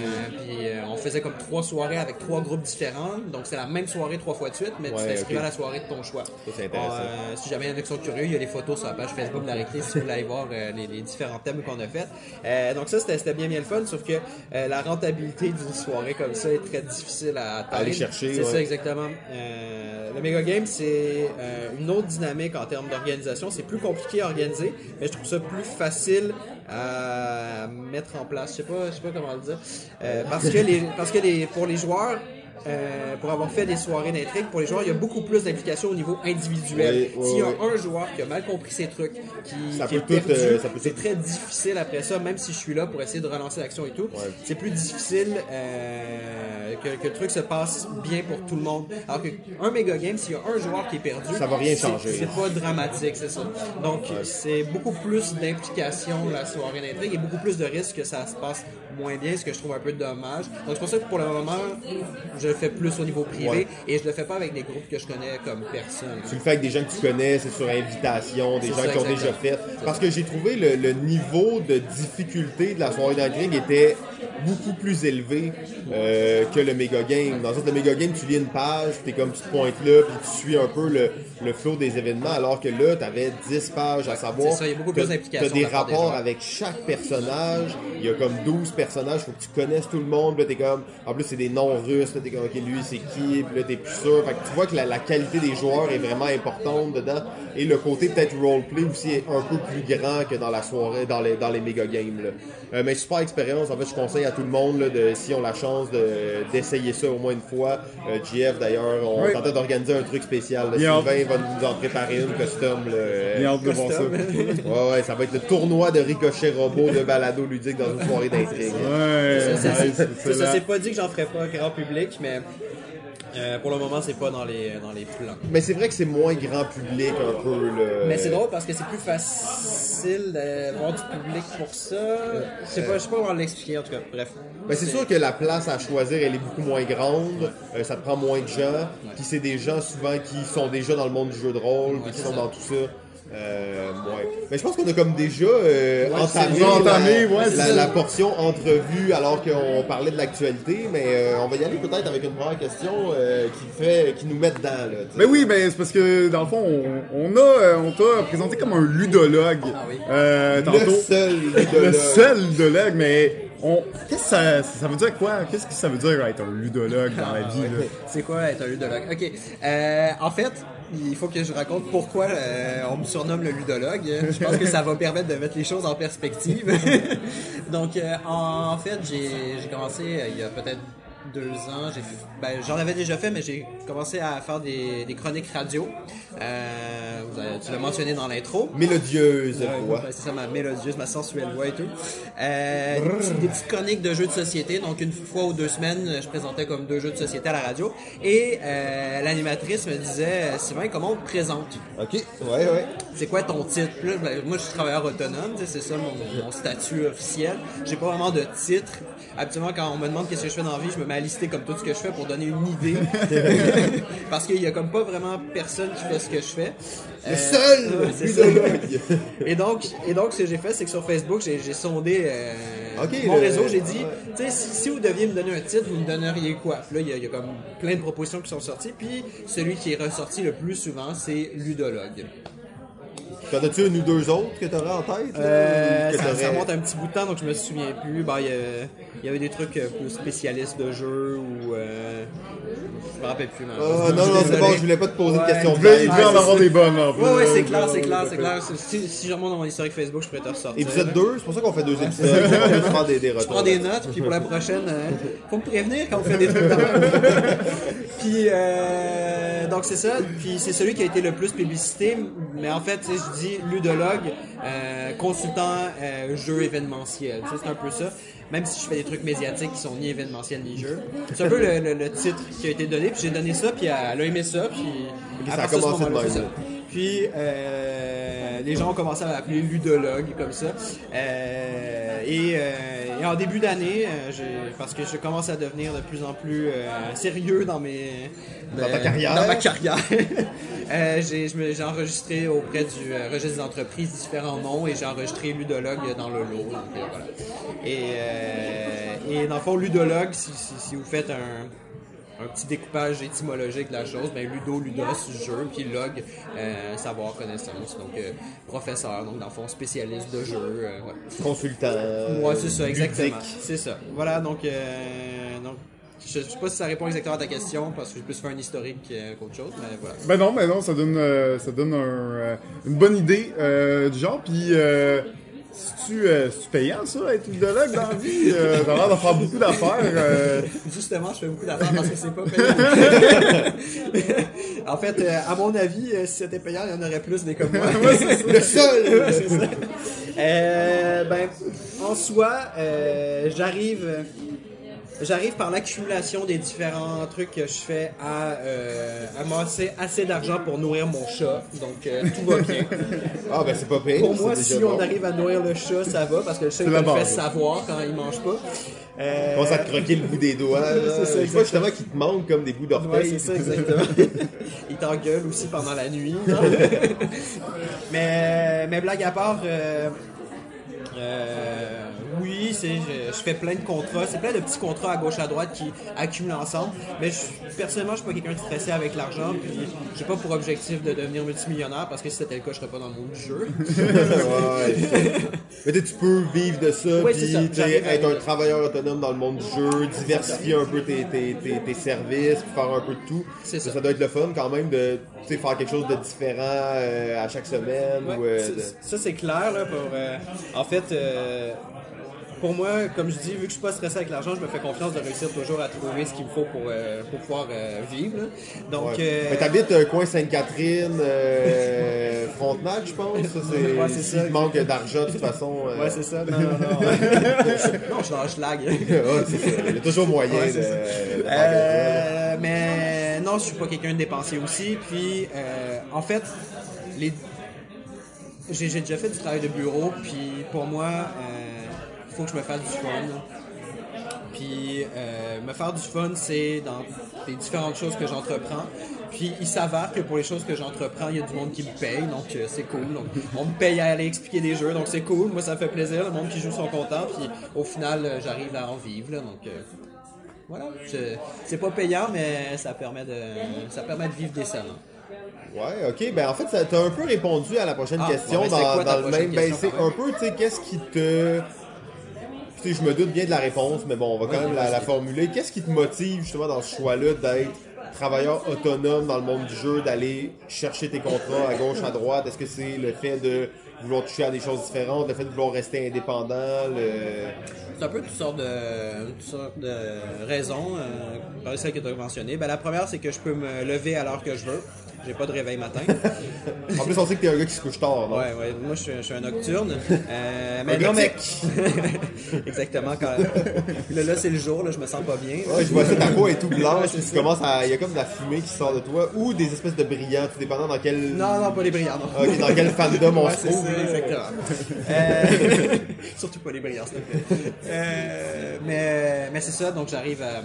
puis euh, on faisait comme trois soirées avec trois groupes différents. Donc c'est la même soirée trois fois de suite, mais Ouais, tu t'inscrivais ok. à la soirée de ton choix. c'est intéressant. Euh, si jamais il y en a qui sont curieux, il y a des photos sur la page Facebook de la récré si vous voulez aller voir euh, les, les différents thèmes qu'on a fait. Euh, donc ça, c'était bien bien le fun, sauf que euh, la rentabilité d'une soirée comme ça est très difficile à atteindre. Aller chercher, C'est ouais. ça, exactement. Euh, le Mega Game, c'est euh, une autre dynamique en termes d'organisation. C'est plus compliqué à organiser, mais je trouve ça plus facile à mettre en place. Je sais pas, je sais pas comment le dire. Euh, parce que les, parce que les, pour les joueurs, euh, pour avoir fait des soirées d'intrigue, pour les joueurs, il y a beaucoup plus d'implications au niveau individuel. Oui, oui, S'il y a oui. un joueur qui a mal compris ses trucs, qui, Ça qui peut est perdu, euh, c'est tout- très difficile après ça, même si je suis là pour essayer de relancer l'action et tout. C'est plus difficile euh, que, que le truc se passe bien pour tout le monde. Alors qu'un méga game, s'il y a un joueur qui est perdu, Ça va rien c'est- changer. C'est pas dramatique, c'est ça. Donc c'est beaucoup plus d'implication la soirée d'intrigue et beaucoup plus de risques que ça se passe moins bien, ce que je trouve un peu dommage. Donc c'est pour ça que pour le moment, je le fais plus au niveau privé Ouais. et je le fais pas avec des groupes que je connais comme personne. Tu le fais avec des gens que tu connais, c'est sur invitation, des gens ça, qui ont déjà fait. Parce que j'ai trouvé le, le niveau de difficulté de la soirée d'intrigue était beaucoup plus élevé euh, que le méga game. Dans le sens, le méga game, tu lis une page, t'es comme tu te pointes là, puis tu suis un peu le, le flow des événements, alors que là, t'avais 10 pages à savoir. ça, il y a beaucoup plus d'implication T'as des rapports avec chaque personnage. Il y a comme 12 personnages, faut que tu connaisses tout le monde. Là, t'es comme, en plus, c'est des noms russes. Là, t'es comme, ok, lui, c'est qui? Puis là, t'es plus sûr. Fait que tu vois que la, la qualité des joueurs est vraiment importante dedans. Et le côté peut-être roleplay aussi est un peu plus grand que dans la soirée, dans les, dans les méga games. Là. Euh, mais super expérience. En fait, je conseille à tout le monde, là, de, si on a la chance de- d'essayer ça au moins une fois. Euh, GF, d'ailleurs, on Oui. tentait d'organiser un truc spécial. là. Sylvain va nous en préparer une custom. Là, Bien hâte de voir ça. Ouais, ouais, ça va être le tournoi de ricochet robot de balado ludique dans une soirée d'intrigue. Ouais, Ça, c'est- ça, pas dit que j'en ferai pas grand public, mais euh, pour le moment, c'est pas dans les, dans les plans. Mais c'est vrai que c'est moins grand public un peu. Le... Mais c'est drôle parce que c'est plus facile d'avoir du public pour ça. Je sais pas, je sais pas comment l'expliquer en tout cas. Bref. Ben, c'est sûr que la place à choisir, elle est beaucoup moins grande. Euh, ça te prend moins de gens. Puis c'est des gens souvent qui sont déjà dans le monde du jeu de rôle, puis qui sont ça. dans tout ça. Euh, ouais. Mais je pense qu'on a comme déjà euh, Ouais, entamé, c'est- on a entamé, la, ouais, c'est la- ça. la portion entrevue alors qu'on parlait de l'actualité. Mais euh, on va y aller peut-être avec une première question euh, qui fait, qui nous met dedans. Là, tu sais. Ben oui, ben c'est parce que dans le fond, on, on a, euh, on t'a présenté comme un ludologue. Ah oui. Euh, le tantôt. seul Le ludologue. seul ludologue, mais on, qu'est-ce que ça, ça veut dire quoi? Qu'est-ce que ça veut dire être un ludologue dans la vie là? C'est quoi être un ludologue? Ok. Euh, en fait, il faut que je raconte pourquoi euh, on me surnomme le ludologue. Je pense que ça va permettre de mettre les choses en perspective. Donc, euh, en, en fait, j'ai j'ai commencé euh, il y a peut-être deux ans. Ben, J'en avais déjà fait, mais j'ai commencé à faire des, des chroniques radio. Euh, vous avez- tu l'as mentionné dans l'intro. Mélodieuse Ouais, voix. ouais, c'est ça, ma mélodieuse, ma sensuelle voix et tout. Euh, des, petites, des petites chroniques de jeux de société. Donc, une fois ou deux semaines, je présentais comme deux jeux de société à la radio. Et euh, l'animatrice me disait Sylvain, comment on te présente? Ok, ouais, ouais. C'est quoi ton titre? Là, ben, Moi, je suis travailleur autonome, c'est ça mon, mon statut officiel. J'ai pas vraiment de titre. Habituellement, quand on me demande qu'est-ce que je fais dans la vie, je me mets à lister comme tout ce que je fais pour donner une idée. Parce qu'il y a comme pas vraiment personne qui fait ce que je fais. Le Euh, seul c'est ça. ludologue. Et donc, et donc, ce que j'ai fait, c'est que sur Facebook, j'ai sondé euh, mon le- réseau. J'ai dit, tu sais, si, si vous deviez me donner un titre, vous me donneriez quoi? Puis là, il y, a- il y a comme plein de propositions qui sont sorties. Puis celui qui est ressorti le plus souvent, c'est ludologue. T'en as-tu une ou deux autres que t'aurais en tête? Euh, ça, remonte un petit bout de temps, donc je me souviens plus. Ben, il, y avait des trucs euh, plus spécialistes de jeu ou. Euh, je me rappelle plus. Ah, non, non, c'est bon, je voulais pas te poser Ouais, de questions Il devait, en avoir des bonnes en plus. Ouais, ouais, c'est clair, c'est clair, c'est clair. Si, si je remonte dans mon historique Facebook, je pourrais te ressortir. Épisode 2, c'est pour ça qu'on fait deux épisodes. on prend des, des Je prends des notes, puis pour la prochaine, euh, faut me prévenir quand on fait des trucs Puis, euh, donc c'est ça. Puis c'est celui qui a été le plus publicité. Mais en fait, tu sais, je dis ludologue, euh, consultant euh, jeu événementiel. C'est un peu ça. Même si je fais des trucs médiatiques qui sont ni événementiels ni jeux. C'est un peu le, le- le titre qui a été donné. Puis j'ai donné ça, puis elle a aimé ça. Puis ça a commencé de même. Puis euh, les gens ont commencé à m'appeler ludologue comme ça. Et, euh, et en début d'année, euh, parce que je commence à devenir de plus en plus euh, sérieux dans mes Dans ta euh, carrière. Dans ma carrière. Euh, j'ai enregistré auprès du registre des entreprises différents noms et j'ai enregistré ludologue dans le lot. donc, voilà. Et, et dans le fond, ludologue, si, si, si vous faites un, un petit découpage étymologique de la chose, ben ludo, ludos, jeu, puis log, euh, savoir, connaissance, donc euh, professeur, donc dans le fond spécialiste de jeu. euh, voilà. Consultant. Ouais, c'est ça, exactement. C'est ça. Voilà, donc, euh, donc je sais pas si ça répond exactement à ta question, parce que j'ai plus fait un historique euh, qu'autre chose, mais voilà. Ben non, ben non, ça donne, euh, ça donne un, euh, une bonne idée euh, du genre. Puis, euh, C'est-tu euh, payant, ça, être idologue dans la vie? Euh, T'as l'air de faire beaucoup d'affaires. euh. Justement, je fais beaucoup d'affaires parce que c'est pas payant. en fait, euh, à mon avis, euh, si c'était payant, il y en aurait plus des comme moi. Le seul! C'est ça. Euh, ben, en soi, euh, j'arrive, j'arrive par l'accumulation des différents trucs que je fais à euh, amasser assez d'argent pour nourrir mon chat. Donc euh, tout va bien. Ah, ben c'est pas payé. Pour moi, si bon. on arrive à nourrir le chat, ça va parce que le chat il me fait savoir quand il mange pas. Euh, commence à te croquer le bout des doigts. C'est ça, vois justement qu'il te manque comme des bouts Ouais, d'orteil. c'est ça, exactement. il t'engueule aussi pendant la nuit. mais, mais blague à part, euh, euh, oui, c'est, je, je fais plein de contrats. C'est plein de petits contrats à gauche à droite qui accumulent ensemble. Mais je, personnellement, je suis pas quelqu'un de stressé avec l'argent. Puis j'ai pas pour objectif de devenir multimillionnaire parce que si c'était le cas, je serais pas dans le monde du jeu. Ouais. Mais tu peux vivre de ça, Ouais, puis ça. être un travailleur autonome dans le monde du jeu, diversifier un peu tes, tes, tes, tes services, puis faire un peu de tout. C'est ça. Ça doit être le fun quand même de faire quelque chose de différent euh, à chaque semaine. Ouais, ou, euh, de- Ça, c'est clair. Là, pour, euh, en fait, euh, pour moi, comme je dis, vu que je suis pas stressé avec l'argent, je me fais confiance de réussir toujours à trouver ce qu'il me faut pour, euh, pour pouvoir euh, vivre. là. Donc, euh, Mais t'habites coin Sainte-Catherine, euh, Frontenac, je pense? Ça, c'est, Ouais, c'est s'il ça. te manque d'argent, de toute façon. euh, Ouais, c'est ça. Non, non, non. non, je suis dans le schlag. ouais, c'est ça. Il y a toujours moyen Ouais, de, c'est ça. de faire Euh, mais non, je suis pas quelqu'un de dépensier aussi. Puis, euh, en fait, les... j'ai j'ai déjà fait du travail de bureau. Puis, pour moi, faut que je me fasse du fun. Puis, euh, me faire du fun, c'est dans les différentes choses que j'entreprends. Puis, il s'avère que pour les choses que j'entreprends, il y a du monde qui me paye, donc euh, c'est cool. Donc, on me paye à aller expliquer des jeux, donc c'est cool. Moi, ça me fait plaisir. Le monde qui joue sont contents. Puis, au final, euh, j'arrive à en vivre. Là, donc, voilà. C'est pas payant, mais ça permet de, ça permet de vivre décemment. Ouais, ok. Ben en fait, ça- t'as un peu répondu à la prochaine Ah, question bon, ben, dans, quoi dans le même. Ben c'est un peu, tu sais, qu'est-ce qui te. Je me doute bien de la réponse, mais bon, on va quand même la, formuler. Qu'est-ce qui te motive justement dans ce choix-là d'être travailleur autonome dans le monde du jeu, d'aller chercher tes contrats à gauche, à droite? Est-ce que c'est le fait de vouloir toucher à des choses différentes, le fait de vouloir rester indépendant, le... C'est un peu toutes sortes de, toutes sortes de raisons, euh, parmi celles que tu as mentionnées. Ben, la première, c'est que je peux me lever à l'heure que je veux. J'ai pas de réveil matin. En plus, on sait que t'es un gars qui se couche tard, non? Ouais, ouais, moi je suis, je suis un nocturne. Euh, mais Un non, mais. Exactement. Quand... Là, là c'est le jour, là, je me sens pas bien. Ouais, je vois ça, ta peau est tout blanche, Ouais, tu commences à. Il y a comme de la fumée qui sort de toi, ou des espèces de brillants, tout dépendant dans quel. Non, non, pas les brillants, non. Ok, dans quel fandom on Ouais, se trouve. ça, exactement. Euh, surtout pas les brillants, s'il te plaît. Euh, mais mais c'est ça, donc j'arrive à.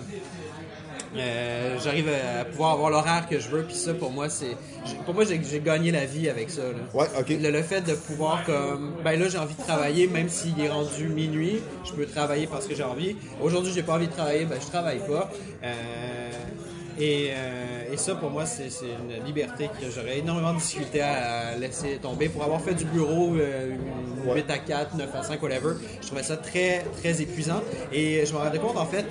Euh, j'arrive à pouvoir avoir l'horaire que je veux puis ça pour moi c'est j'ai- pour moi j'ai j'ai gagné la vie avec ça là. Ouais, ok. le, le fait de pouvoir comme ben là j'ai envie de travailler même s'il est rendu minuit je peux travailler parce que j'ai envie aujourd'hui j'ai pas envie de travailler ben je travaille pas Euh, et, euh, et ça pour moi c'est une liberté que j'aurais énormément de difficulté à laisser tomber pour avoir fait du bureau euh, 8 à 4 9 à 5 whatever je trouvais ça très très épuisant et je me rendais compte en fait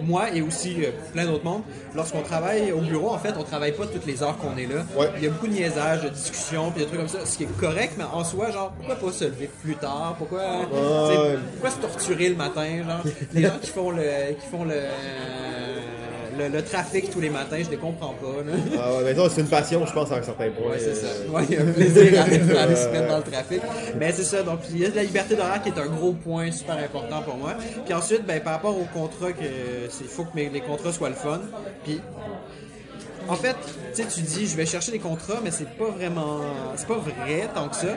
moi et aussi euh, plein d'autres mondes, lorsqu'on travaille au bureau, en fait, on travaille pas toutes les heures qu'on est là. Ouais. Il y a beaucoup de niaisages, de discussions, puis des trucs comme ça, ce qui est correct, mais en soi, genre, pourquoi pas se lever plus tard? Pourquoi, Ouais. pourquoi se torturer le matin? Genre, les gens qui font le, qui font le, le, le trafic tous les matins, je les comprends pas. Là. Ah ouais, mais ça, c'est une passion, je pense, à un certain point. Ouais, c'est ça. Euh, Ouais, il y a un plaisir à aller, se mettre dans le trafic. Mais c'est ça. Donc, il y a de la liberté d'horaire qui est un gros point super important pour moi. Puis ensuite, ben, par rapport au contrat, que c'est faut que mes- les contrats soient le fun. Puis en fait, tu sais, tu dis, je vais chercher des contrats, mais c'est pas vraiment, c'est pas vrai tant que ça.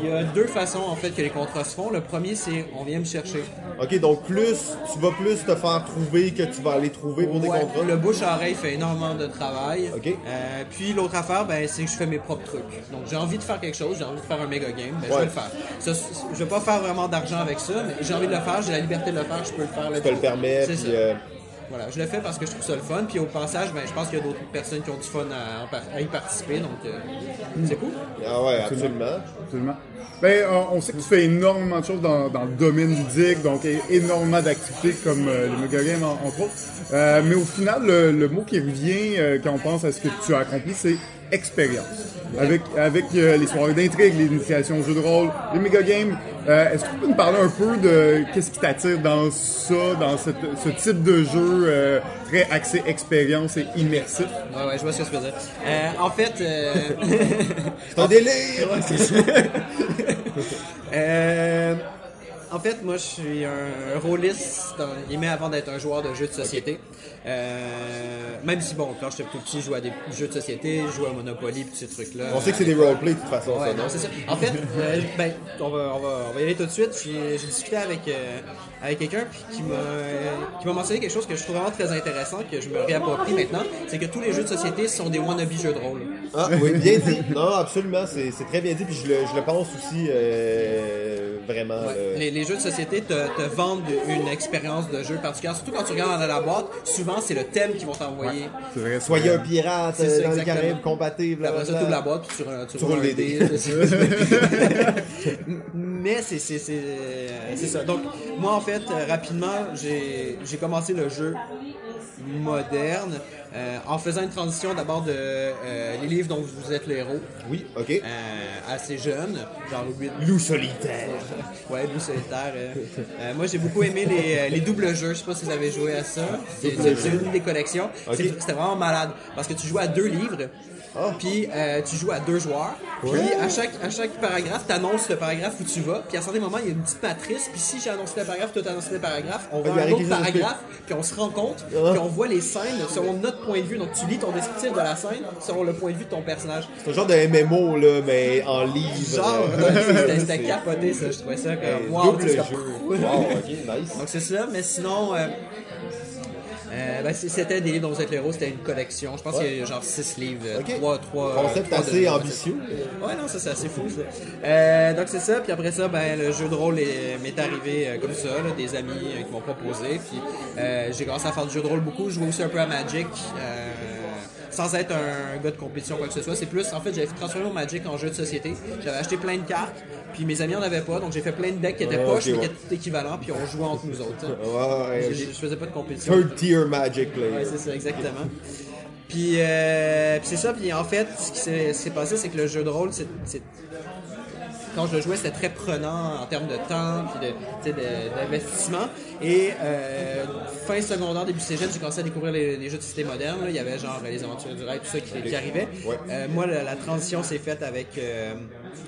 Il y a deux façons en fait que les contrats se font. Le premier, c'est on vient me chercher. Ok, donc plus, tu vas plus te faire trouver que tu vas aller trouver pour des contrats? le bouche à oreille fait énormément de travail. Ok. Euh, puis l'autre affaire, ben, c'est que je fais mes propres trucs. Donc j'ai envie de faire quelque chose, j'ai envie de faire un méga game, ben, je vais le faire. Ça, je vais pas faire vraiment d'argent avec ça, mais j'ai envie de le faire, j'ai la liberté de le faire, je peux le faire. Tu te le permets, puis... euh, Voilà, je le fais parce que je trouve ça le fun. Puis au passage, ben, je pense qu'il y a d'autres personnes qui ont du fun à, y participer, donc euh, c'est cool. Ah ouais, absolument. Absolument. Ben, euh, on sait que tu fais énormément de choses dans, dans le domaine ludique, donc énormément d'activités comme euh, le Mega Game, en- entre autres. Euh, mais au final, le, le mot qui revient euh, quand on pense à ce que tu as accompli, c'est expérience. Avec, avec euh, les soirées d'intrigue, les initiations au jeu de rôle, les méga games. Euh, Est-ce que tu peux nous parler un peu de qu'est-ce qui t'attire dans ça, dans cette- ce type de jeu euh, très axé expérience et immersif? Ouais, ouais, je vois ce que tu veux dire. En fait, C'est un délire! euh, en fait, moi, je suis un rôliste, dans les guillemets, avant d'être un joueur de jeux de société. Euh, même si, bon, quand j'étais plus petit, je jouais à des jeux de société, je jouais à Monopoly, pis ces trucs-là. On sait que c'est des roleplays de toute façon, Ouais, ça, non, non? c'est ça. En fait, euh, ben, on va, on, va, on va y aller tout de suite. J'ai j'ai discuté avec, euh, avec quelqu'un puis qui m'a qui m'a mentionné quelque chose que je trouve vraiment très intéressant, que je me réapproprie maintenant, c'est que tous les jeux de société sont des wannabe jeux de rôle. Ah, oui, bien dit. Non, absolument, c'est c'est très bien dit, puis je le, je le pense aussi euh, vraiment. euh, Les, les jeux de société te, te vendent une expérience de jeu particulière, surtout quand tu regardes dans la boîte. Souvent, c'est le thème qu'ils vont t'envoyer. C'est vrai. Soyez un pirate C'est ça, euh, dans les exactement. Caraïbes, combattez, Puis Après ça, tu blablabla. la boîte, puis tu, tu, Tu roules les dés. dé, c'est ça. Mais c'est c'est- c'est- c'est ça. Donc, moi, en fait, euh, rapidement, j'ai commencé le jeu moderne euh, en faisant une transition d'abord de euh, les livres dont vous êtes le héros, Oui, ok. euh, assez jeune, genre 8 Loup solitaire. Ouais, Loup solitaire. moi, j'ai beaucoup aimé les, les doubles jeux. Je sais pas si vous avez joué à ça. C'est une des collections. C'était vraiment malade parce que tu joues à deux livres. Ah. Puis euh, tu joues à deux joueurs. Puis à chaque, à chaque paragraphe, tu annonces le paragraphe où tu vas. Puis à certains moments, il y a une petite matrice. Puis si j'ai annoncé le paragraphe, toi t'as annoncé le paragraphe, on Ah, à un autre paragraphe. Puis on se rencontre. Ah. Puis on voit les scènes selon notre point de vue. Donc tu lis ton descriptif de la scène selon le point de vue de ton personnage. C'est un genre de MMO, là, mais en livre. Genre, c'était- capoté ça. Je trouvais ça comme wow, double tu jeu. Wow, ok, nice. Donc c'est ça, mais sinon, euh, euh, ben, c'était des livres dont vous êtes c'était une collection. Je pense qu'il y a genre 6 livres, Ok. 3, 3 Concept assez ambitieux. Ouais, non, ça c'est assez fou ça. Euh, donc c'est ça, puis après ça, ben, le jeu de rôle est- m'est arrivé euh, comme ça, là, des amis euh, qui m'ont proposé. Puis euh, j'ai commencé à faire du jeu de rôle beaucoup, je jouais aussi un peu à Magic. euh, sans être un gars de compétition quoi que ce soit, c'est plus en fait j'avais transformé mon Magic en jeu de société. J'avais acheté plein de cartes, puis mes amis en avaient pas, donc j'ai fait plein de decks qui étaient Ah, poches ok, mais ouais. qui étaient équivalents, puis on jouait entre nous autres. hein. Ouais, ouais, Je, faisais pas de compétition. Third tier Magic Ouais, Play. c'est ça, exactement. Puis, euh, puis c'est ça, puis en fait, ce qui s'est passé, c'est que le jeu de rôle, c'est. Quand je le jouais, c'était très prenant en termes de temps, de- d'investissement. Et euh, fin secondaire, début cégep, j'ai commencé à découvrir les, les jeux de société modernes. là. Il y avait genre les aventures du rail, tout ça qui, qui arrivait. Ouais. Euh, moi, la, la transition s'est faite avec euh,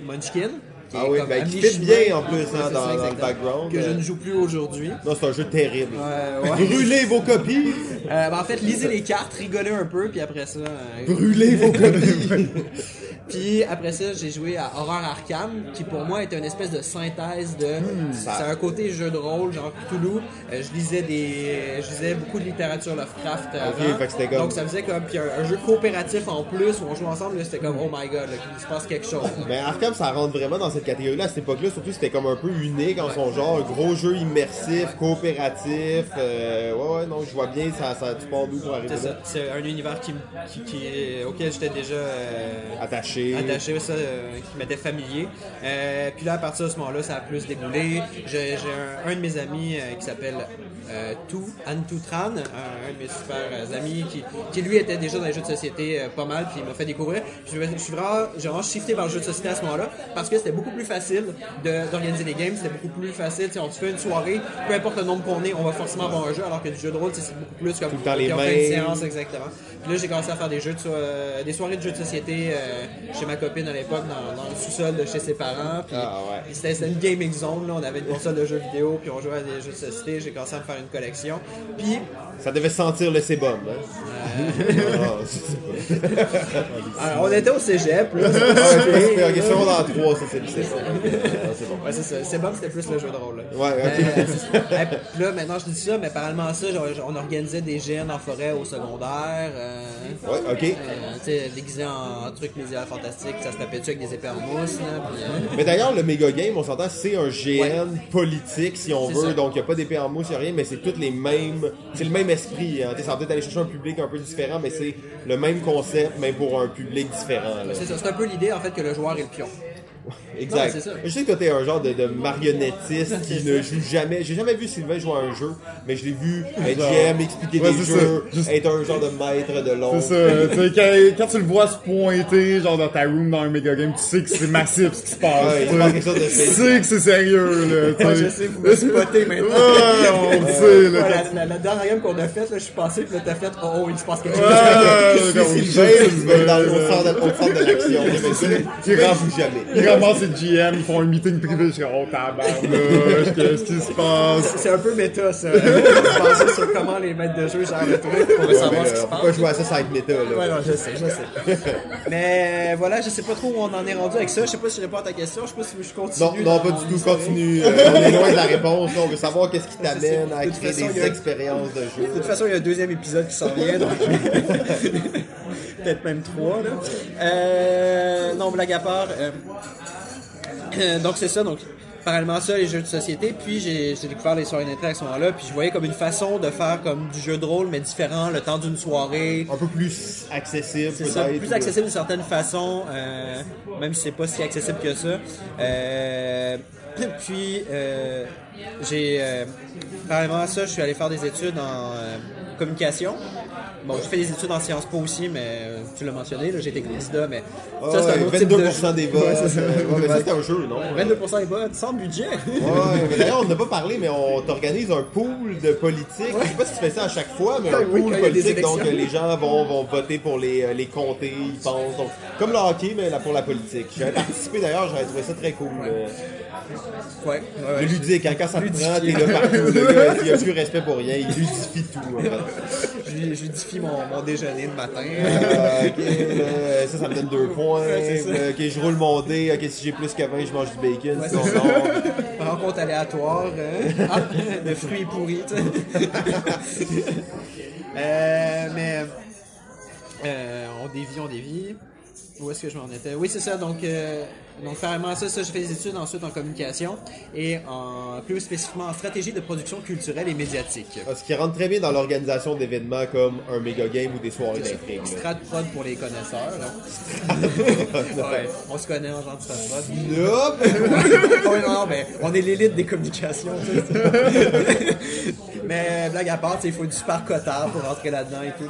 Munchkin. qui Ah oui, ben, qui fit bien, en plus, hein, dans- le background. Que je Euh, ne joue plus aujourd'hui. Non, c'est un jeu terrible. Ouais. Brûlez vos copies! Euh, ben, en fait, lisez les cartes, rigolez un peu, puis après ça. euh, Brûlez vos copies! Puis après ça, j'ai joué à Horror Arkham, qui pour moi était une espèce de synthèse de. ça- C'est un côté jeu de rôle, genre Cthulhu. Euh, je lisais des, je lisais beaucoup de littérature Lovecraft avant. fait que c'était comme- Donc ça faisait comme puis un, un jeu coopératif en plus où on jouait ensemble. C'était comme oh my god, là, qu'il se passe quelque chose. là. Mais Arkham, ça rentre vraiment dans cette catégorie-là. À cette époque-là, surtout, c'était comme un peu unique en son genre. Un gros jeu immersif, coopératif. Euh, ouais, ouais, non, je vois bien, ça, ça, tu pars d'où pour arriver C'est là? ça. C'est un univers qui, qui, qui est- auquel j'étais déjà euh, Attaché. Attaché, ça, euh, qui m'était familier. Euh, puis là, à partir de ce moment-là, ça a plus déboulé. J'ai un, un de mes amis euh, qui s'appelle Tou, Anne Toutran, un, un de mes super amis qui, qui lui était déjà dans les jeux de société pas mal, puis il m'a fait découvrir. Je, je suis vraiment, j'ai vraiment shifté vers le jeu de société à ce moment-là parce que c'était beaucoup plus facile d'organiser les games, c'était beaucoup plus facile. Sais, on se fait une soirée, peu importe le nombre qu'on est, on va forcément avoir un jeu, alors que du jeu de rôle, c'est beaucoup plus comme Tout temps les mêmes. séance, exactement. Puis là, j'ai commencé à faire des jeux de so- euh, des soirées de jeux de société euh, chez ma copine à l'époque, dans, dans le sous-sol de chez ses parents. Puis Ah, ouais. c'était c'était une gaming zone, là. on avait une console de jeux vidéo, puis on jouait à des jeux de société. J'ai commencé à me faire une collection. Puis, Ça devait sentir le sébum, hein? Ah, c'est pas- alors, on était au cégep, là. Ah, ok, ok, secondaire 3, ça, c'est c'est. Ah, bon. Ouais, c'est ça. Bon, c'était plus le jeu de rôle. là. Ouais, ok. Euh, puis là, maintenant, je dis ça, mais parallèlement à ça, genre, on organisait des GN en forêt au secondaire. euh, Ouais, ok. euh, tu sais, déguisé en trucs médiéval fantastique, ça se tapait dessus avec des épées en mousse, là. Puis, euh, Mais d'ailleurs, le méga game, on s'entend, c'est un GN Ouais. politique, si on veut. ça. Donc, il n'y a pas d'épée en mousse, il n'y a rien, mais c'est toutes les mêmes. C'est le même esprit. Hein. Ça va peut-être aller chercher un public un peu différent, mais c'est le même concept, mais pour un public différent. c'est ça. C'est un peu l'idée, en fait, que le joueur est le pion. Exact. Non, c'est. Je sais que toi, t'es un genre de, de marionnettiste qui ne joue jamais. J'ai jamais vu Sylvain jouer à un jeu, mais je l'ai vu être GM, expliquer Ouais, des c'est jeux. Juste- être un genre de maître de l'ombre. C'est ça, tu sais, quand, quand tu le vois se pointer, genre dans ta room dans un méga game, tu sais que c'est massif ce qui se passe. Ouais, il tu sais. quelque chose de Tu spécial. sais que c'est sérieux, là. je sais, vous me spotez maintenant. Ouais, on le sait, là. Ouais, la, la, dernière game qu'on a faite, là, je suis passé, puis là, t'as fait, oh, oh, il se passe quelque chose. Ouais, shit, Sylvain, centre de, au centre de l'action. Sylvain joue jamais. Ramassent les GM, font un meeting privé, je suis comme, oh tabarnouche, qu'est-ce qui se passe? C'est un peu méta, ça. Penser sur comment les maîtres de jeu gèrent le truc pour savoir Mais, ce qui euh, pourquoi jouer à ça sans être méta, là? Ouais, non, je sais, je sais. Mais voilà, je sais pas trop où on en est rendu avec ça. Je sais pas si je réponds à ta question. Je sais pas si je continue. Non, non, pas du tout. Continue. Euh, on est loin de la réponse. On veut savoir qu'est-ce qui t'amène à De créer façon, des a- expériences de De jeu. toute façon, il y a un deuxième épisode qui s'en vient, donc. Peut-être même trois, là. Euh, non, blague à part. euh, euh, donc, c'est ça. Donc, parallèlement à ça, les jeux de société. Puis, j'ai découvert les soirées d'intérêt à ce moment-là. Puis, je voyais comme une façon de faire comme du jeu de rôle, mais différent, le temps d'une soirée. Un peu plus accessible, peut-être. plus accessible d'une certaine façon, euh, même si c'est pas si accessible que ça. Euh, puis, euh, j'ai, euh, parallèlement à ça, je suis allé faire des études en euh, communication. Bon, j'ai fait des études en Sciences Po aussi, mais euh, tu l'as mentionné, j'ai été candidat, mais ça, c'est un autre type de 22% des votes. Ouais, c'est ça. ouais, un jeu, non? 22% des votes, sans budget. Ouais, d'ailleurs, on n'a pas parlé, mais on t'organise un pool de politique. Je sais pas si tu fais ça à chaque fois, mais un Oui, pool politique, donc les gens vont, vont voter pour les, euh, les comtés, ils pensent. Donc, comme le hockey, mais là, pour la politique. J'avais participé d'ailleurs, j'avais trouvé ça très cool. euh, Ouais, ouais. Le ludique, hein, quand ça te prend, t'es là partout. Le gars, il a plus respect pour rien, il ludifie tout. en fait. Je, je ludifie mon, mon déjeuner de matin. Euh, là, ça, ça me donne deux points. Ouais, ok, je roule mon dé. Ok, si j'ai plus que 20, je mange du bacon. Ouais, sinon, non. Rencontre aléatoire euh, ah, de fruits pourris. Euh, mais euh, on dévie, on dévie. Où est-ce que je m'en étais? Oui, c'est ça. Donc, donc carrément ça, ça, j'ai fait des études ensuite en communication et en, plus spécifiquement en stratégie de production culturelle et médiatique. Ce qui rentre très bien dans l'organisation d'événements comme un méga game ou des soirées d'intrigue. là. Strat prod pour les connaisseurs. là. ouais, on se connaît en genre de strat prod. Nope. Oh, non, mais on est l'élite des communications. mais blague à part, il faut du super cotard pour rentrer là-dedans et tout.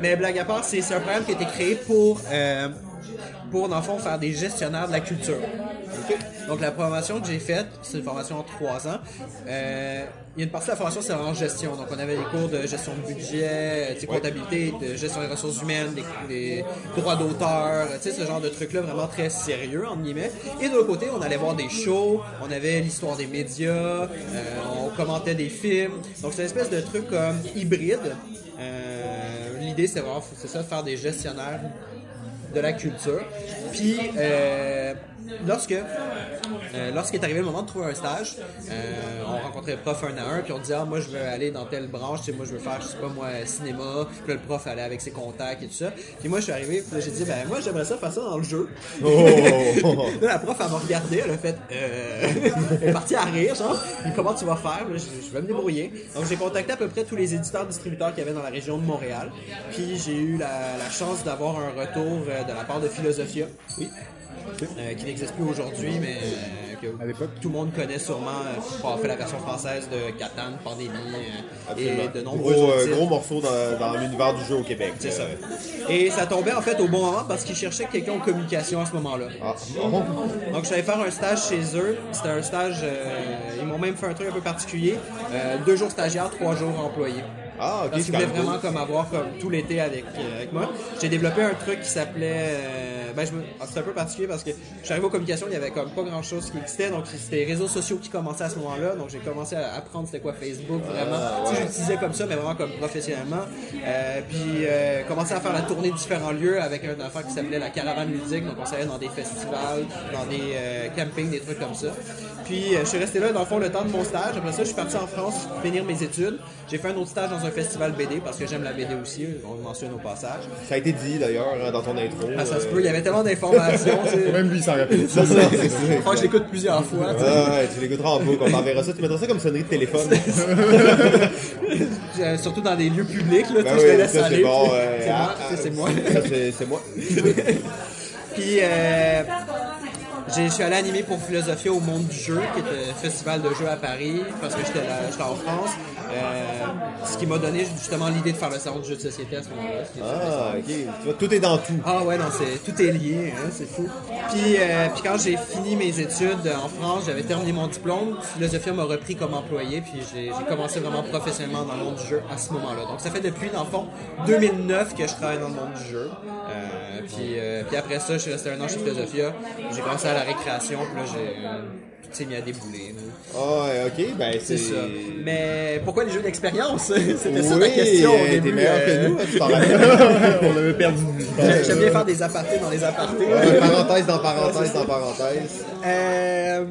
mais blague à part, c'est c'est un programme qui a été créé pour, euh, pour dans le fond, faire des gestionnaires de la culture. Donc la formation que j'ai faite, c'est une formation en trois ans. Euh, il y a une partie de la formation, c'est en gestion. Donc on avait des cours de gestion de budget, euh, tu sais, comptabilité, de gestion des ressources humaines, des, des droits d'auteur, sais, ce genre de trucs-là vraiment très sérieux, entre guillemets. Et de l'autre côté, on allait voir des shows, on avait l'histoire des médias, euh, on commentait des films. Donc c'est une espèce de truc comme hybride. Euh, L'idée, c'est vraiment, c'est ça, de faire des gestionnaires de la culture. Puis, euh, lorsque, euh, lorsqu'est arrivé le moment de trouver un stage, euh, on rencontrait le prof un à un, puis on disait, ah, moi, je veux aller dans telle branche, tu sais, moi, je veux faire, je sais pas, moi, cinéma. Puis là, le prof allait avec ses contacts et tout ça. Puis moi, je suis arrivé, puis j'ai dit, ben, moi, j'aimerais ça faire ça dans le jeu. Oh. Là, la prof, elle m'a regardé, elle a fait, euh... elle est partie à rire, genre, Puis comment tu vas faire? Là, je, je vais me débrouiller. Donc, j'ai contacté à peu près tous les éditeurs, distributeurs qu'il y avait dans la région de Montréal. Puis, j'ai eu la, la chance d'avoir un retour de la part de Philosophia. Oui. Euh, qui n'existe plus aujourd'hui, mais euh, que À l'époque. tout le monde connaît sûrement euh, fait la version française de Catan, Pandémie euh, et de nombreux gros, autres euh, gros morceau dans, dans l'univers du jeu au Québec. C'est ça. Euh, Et ça tombait en fait au bon moment parce qu'ils cherchaient quelqu'un en communication à ce moment-là. Ah, bon. Donc j'allais faire un stage chez eux. C'était un stage, euh, ils m'ont même fait un truc un peu particulier. Euh, deux jours stagiaires, trois jours employés. Ah, ok, Parce quand voulaient même vraiment cool. comme avoir comme tout l'été avec, euh, avec moi. J'ai développé un truc qui s'appelait... euh, ben, je me... ah, c'est un peu particulier parce que je suis arrivé aux communications, il y avait comme pas grand chose qui existait. Donc c'était les réseaux sociaux qui commençaient à ce moment-là. Donc j'ai commencé à apprendre c'était quoi Facebook vraiment. Ah, Tu sais, j'utilisais comme ça, mais vraiment comme professionnellement. Euh, puis euh, commencé à faire la tournée de différents lieux avec une affaire qui s'appelait la caravane ludique. Donc on s'allait dans des festivals, dans des euh, campings, des trucs comme ça. Puis euh, je suis resté là dans le fond le temps de mon stage. Après ça, je suis parti en France finir mes études. J'ai fait un autre stage dans un festival BD parce que j'aime la BD aussi. On le mentionne au passage. Ça a été dit d'ailleurs hein, dans ton intro. Ah, ça se euh, peut, il y avait tellement d'informations. Même lui, il s'en rappelle. Ça, c'est ça. Je crois que je l'écoute plusieurs fois. tu sais. Ah ouais, tu l'écouteras en boucle, on t'enverra ça. Tu mettras ça comme sonnerie de téléphone. Euh, Surtout dans des lieux publics, là, Ben je te laisse ça aller. c'est bon. moi, Ah, sais, c'est moi. Ça c'est moi. Puis, euh, je suis allé animer pour Philosophia au Monde du Jeu, qui est un festival de jeux à Paris, parce que j'étais en France. Euh, ce qui m'a donné justement l'idée de faire le salon de jeux de société à ce moment-là. Ah, ok. Tu vois, tout est dans tout. ah ouais, non, c'est tout est lié, hein, c'est fou. Puis, euh, puis quand j'ai fini mes études en France, j'avais terminé mon diplôme, Philosophia m'a repris comme employé, puis j'ai j'ai commencé vraiment professionnellement dans le monde du jeu à ce moment-là. Donc ça fait depuis, dans le fond, 2009 que je travaille dans le monde du jeu. Euh, puis, euh, puis après ça, je suis resté un an chez Philosophia. J'ai commencé à la récréation, puis là, j'ai... euh, tout s'est mis à débouler. Ah, ouais, ok, ben c'est. C'est ça. Mais pourquoi les jeux d'expérience? C'était ça la question au euh, début. t'es meilleur euh, que nous, hein, tu t'en rappelles. On avait perdu. J'aime bien faire des apartés dans les apartés. Parenthèse dans parenthèse dans parenthèse. Euh,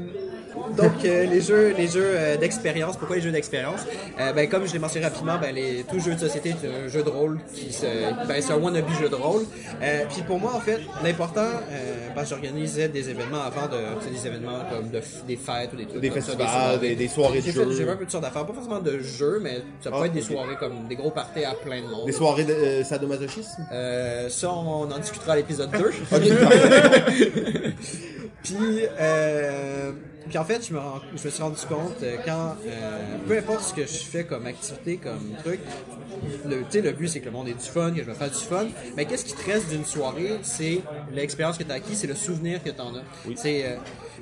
donc euh, les jeux, les jeux euh, d'expérience. Pourquoi les jeux d'expérience? Euh, Ben comme je l'ai mentionné rapidement, ben les tout jeu de société est un jeu de rôle qui se, ben c'est un wannabe jeu de rôle. Euh, puis pour moi en fait, l'important, euh, parce que j'organisais des événements avant de, tu sais, des événements comme de, des fêtes ou des trucs Des comme ça, festivals, des- des soirées de J'ai fait- jeux. J'ai fait un peu de sortes d'affaires, pas forcément de jeux, mais ça peut Ah, être des soirées comme des gros parties à plein de monde. Des soirées de euh, sadomasochisme? Euh, ça, on en discutera à l'épisode 2. puis, euh, puis en fait, je me, rends- je me suis rendu compte euh, quand, euh, peu importe ce que je fais comme activité, comme truc, le, tu sais, le but c'est que le monde ait du fun, que je me fasse du fun. Mais qu'est-ce qui te reste d'une soirée? C'est l'expérience que tu as acquis, c'est le souvenir que tu en as. C'est, euh,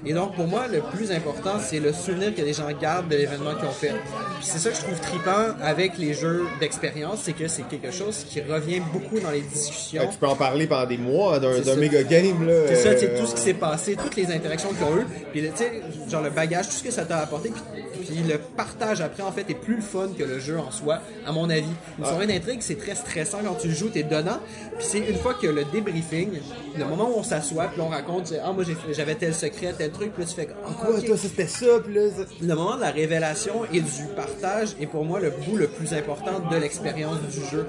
et donc pour moi, le plus important, c'est le souvenir que les gens gardent de l'événement qu'ils ont fait. C'est ça que je trouve trippant avec les jeux d'expérience, c'est que c'est quelque chose qui revient beaucoup dans les discussions. Tu peux en parler pendant des mois d'un C'est méga game là. C'est ça, tu sais, euh, tout ce qui s'est passé, toutes les interactions qu'ils ont eues, puis tu sais, genre le bagage, tout ce que ça t'a apporté, puis, puis le partage après, en fait, est plus le fun que le jeu en soi, à mon avis. Une soirée d'intrigue, c'est très stressant quand tu le joues, t'es dedans, puis c'est une fois que le débriefing, le moment où on s'assoit, puis on raconte, ah, moi j'avais tel secret, tel truc, puis là tu fais, ah, Quoi, ok. toi, c'était ça, pis là. ça- Le moment de la révélation et du partage est pour moi le bout le plus important de l'expérience du jeu.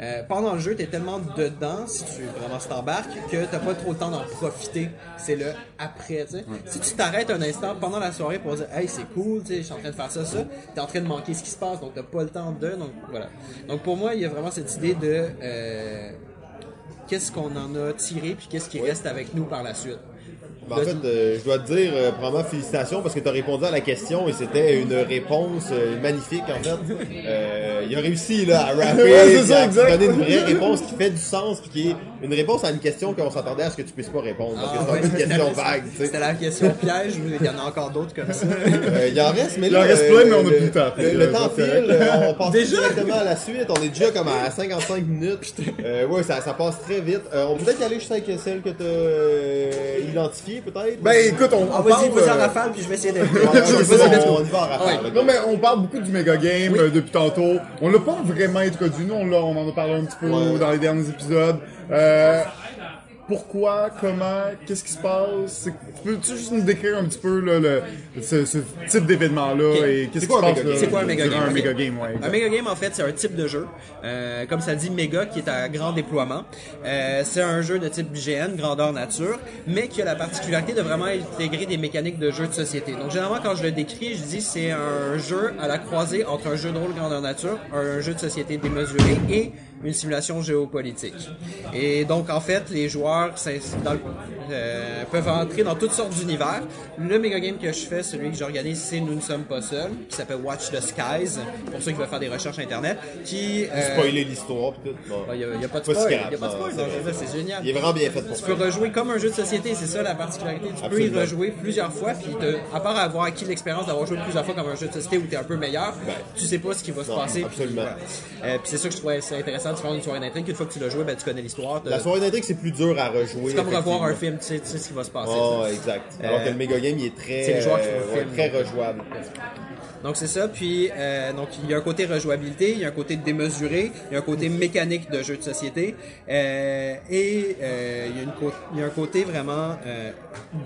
Euh, pendant le jeu, tu es tellement dedans, si tu vraiment si t'embarques, que t'as pas trop le temps d'en profiter. C'est le après, tu sais. Si tu t'arrêtes un instant pendant la soirée pour dire Hey, c'est cool, tu sais, je suis en train de faire ça, ça, t'es en train de manquer ce qui se passe, donc t'as pas le temps de. Donc voilà. Donc pour moi, il y a vraiment cette idée de euh, qu'est-ce qu'on en a tiré, puis qu'est-ce qui reste avec nous par la suite. Ben, en fait, euh, je dois te dire, euh, premièrement, félicitations parce que tu as répondu à la question et c'était une réponse euh, magnifique, en fait. Euh, il a réussi, là, à rapper, Ouais, ça, à donner une vraie réponse qui fait du sens, puis qui est une réponse à une question qu'on s'attendait à ce que tu puisses pas répondre. Parce que c'est Ah, ouais, une question c'était- vague, tu sais. C'était la question piège, il y en a encore d'autres comme ça. Euh, il en reste, mais Il là, en reste euh, plein, mais on a le- plus le temps. Le, le Euh, temps file, euh, on passe Déjà? directement à la suite. On est déjà comme à 55 minutes. Euh, ouais, ça, ça passe très vite. Euh, on peut peut-être y aller juste avec celle que tu as identifiée, peut-être? Ben écoute, on, Ah, on vas-y, parle, vas-y en euh, rafale, puis je vais essayer d'être. On, y va en rafale. Ouais. ok. Non, mais on parle beaucoup du méga game euh, depuis tantôt. On l'a pas vraiment introduit, nous, on, l'a- on en a parlé un petit peu Ouais. dans les derniers épisodes. Euh, pourquoi, comment, qu'est-ce qui se passe? Peux-tu juste nous décrire un petit peu là, le, ce, ce type d'événement-là et qu'est-ce qui se passe? C'est quoi un méga game? un méga game, ouais. Un méga game, en fait, c'est un type de jeu. Euh, comme ça dit, méga, qui est à grand déploiement. Euh, c'est un jeu de type GN, grandeur nature, mais qui a la particularité de vraiment intégrer des mécaniques de jeu de société. Donc, généralement, quand je le décris, je dis c'est un jeu à la croisée entre un jeu de rôle grandeur nature, un jeu de société démesuré et une simulation géopolitique. Et donc, en fait, les joueurs s'ins- dans le- euh, peuvent entrer dans toutes sortes d'univers. Le méga game que je fais, celui que j'organise, c'est Nous ne sommes pas seuls, qui s'appelle Watch the Skies, pour ceux qui veulent faire des recherches internet, qui... euh, Spoiler l'histoire. Bon. Il n'y a, pas de spoil, y a pas de spoil, c'est génial. Il est vraiment bien fait pour Tu ça. peux rejouer comme un jeu de société, c'est ça la particularité. Tu peux y rejouer plusieurs fois, puis à part avoir acquis l'expérience d'avoir joué plusieurs fois comme un jeu de société où tu es un peu meilleur, tu sais pas ce qui va se Ben, passer. puis absolument. voilà. Euh, puis c'est ça que je trouvais intéressant de faire une soirée d'intrigue. Une fois que tu l'as joué, ben, tu connais l'histoire. La soirée d'intrigue, c'est plus dur à rejouer. C'est comme revoir un film, tu sais, tu sais ce qui va se passer. Oh, tu exact. Alors que le méga game, il est très, C'est les joueurs qui font le euh, film. très rejouable. Donc c'est ça. Puis euh, donc il y a un côté rejouabilité, il y a un côté démesuré, il y a un côté mécanique de jeu de société, euh, et euh, il, y a une il y a un côté vraiment euh,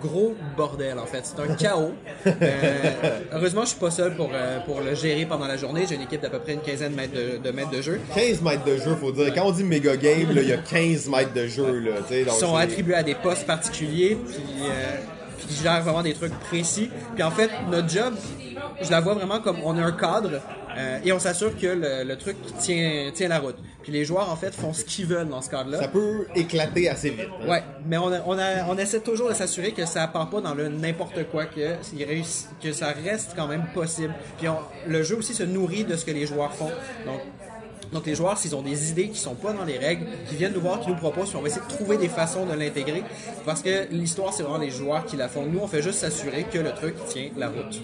gros bordel en fait. C'est un chaos. Euh, heureusement, je suis pas seul pour euh, pour le gérer pendant la journée. J'ai une équipe d'à peu près une quinzaine de mètres de, de mètres de jeu. 15 mètres de jeu, faut dire. Quand on dit méga game, là, il y a 15 mètres de jeu, là, donc Ils sont attribués à des postes particuliers, puis, euh, puis qui gèrent vraiment des trucs précis. Puis en fait, notre job, je la vois vraiment comme on a un cadre, Euh, et on s'assure que le, le truc tient, tient la route. Puis les joueurs, en fait, font ce qu'ils veulent dans ce cadre-là. Ça peut éclater assez vite. hein. Ouais, mais on, a- on, a- on essaie toujours de s'assurer que ça part pas dans le n'importe quoi, que, que ça reste quand même possible. Puis on- le jeu aussi se nourrit de ce que les joueurs font. Donc, donc les joueurs, s'ils ont des idées qui sont pas dans les règles, qui viennent nous voir, qui nous proposent, puis on va essayer de trouver des façons de l'intégrer. Parce que l'histoire, c'est vraiment les joueurs qui la font. Nous, on fait juste s'assurer que le truc tient la route.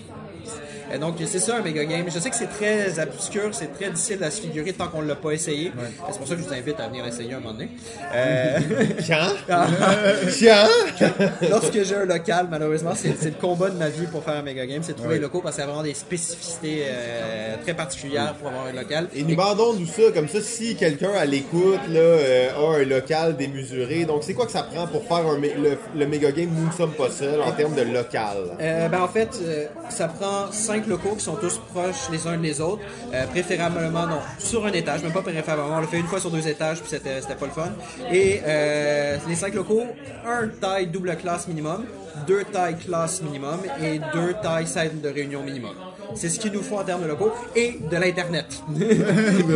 Et donc, c'est ça un méga game. Je sais que c'est très obscur, c'est très difficile à se figurer tant qu'on l'a pas essayé. C'est pour ça que je vous invite à venir l'essayer un moment donné. Euh, Quand? Quand? Lorsque j'ai un local, malheureusement, c'est le combat de ma vie pour faire un méga game, c'est de trouver les locaux parce qu'il y a vraiment des spécificités euh, très particulières pour avoir un local. Et nous bandons nous ça, comme ça, si quelqu'un à l'écoute là, euh, a un local démesuré, donc c'est quoi que ça prend pour faire un, le, le méga game? Nous ne sommes pas seuls en termes de local? Euh, ben en fait, euh, ça prend cinq locaux qui sont tous proches les uns des autres, euh, préférablement non, sur un étage, même pas préférablement. On l'a fait une fois sur deux étages, puis c'était c'était pas le fun. Et euh, les cinq locaux, un taille double classe minimum, deux tailles classe minimum et deux tailles salle de réunion minimum. C'est ce qu'il nous faut en termes de locaux et de l'internet. de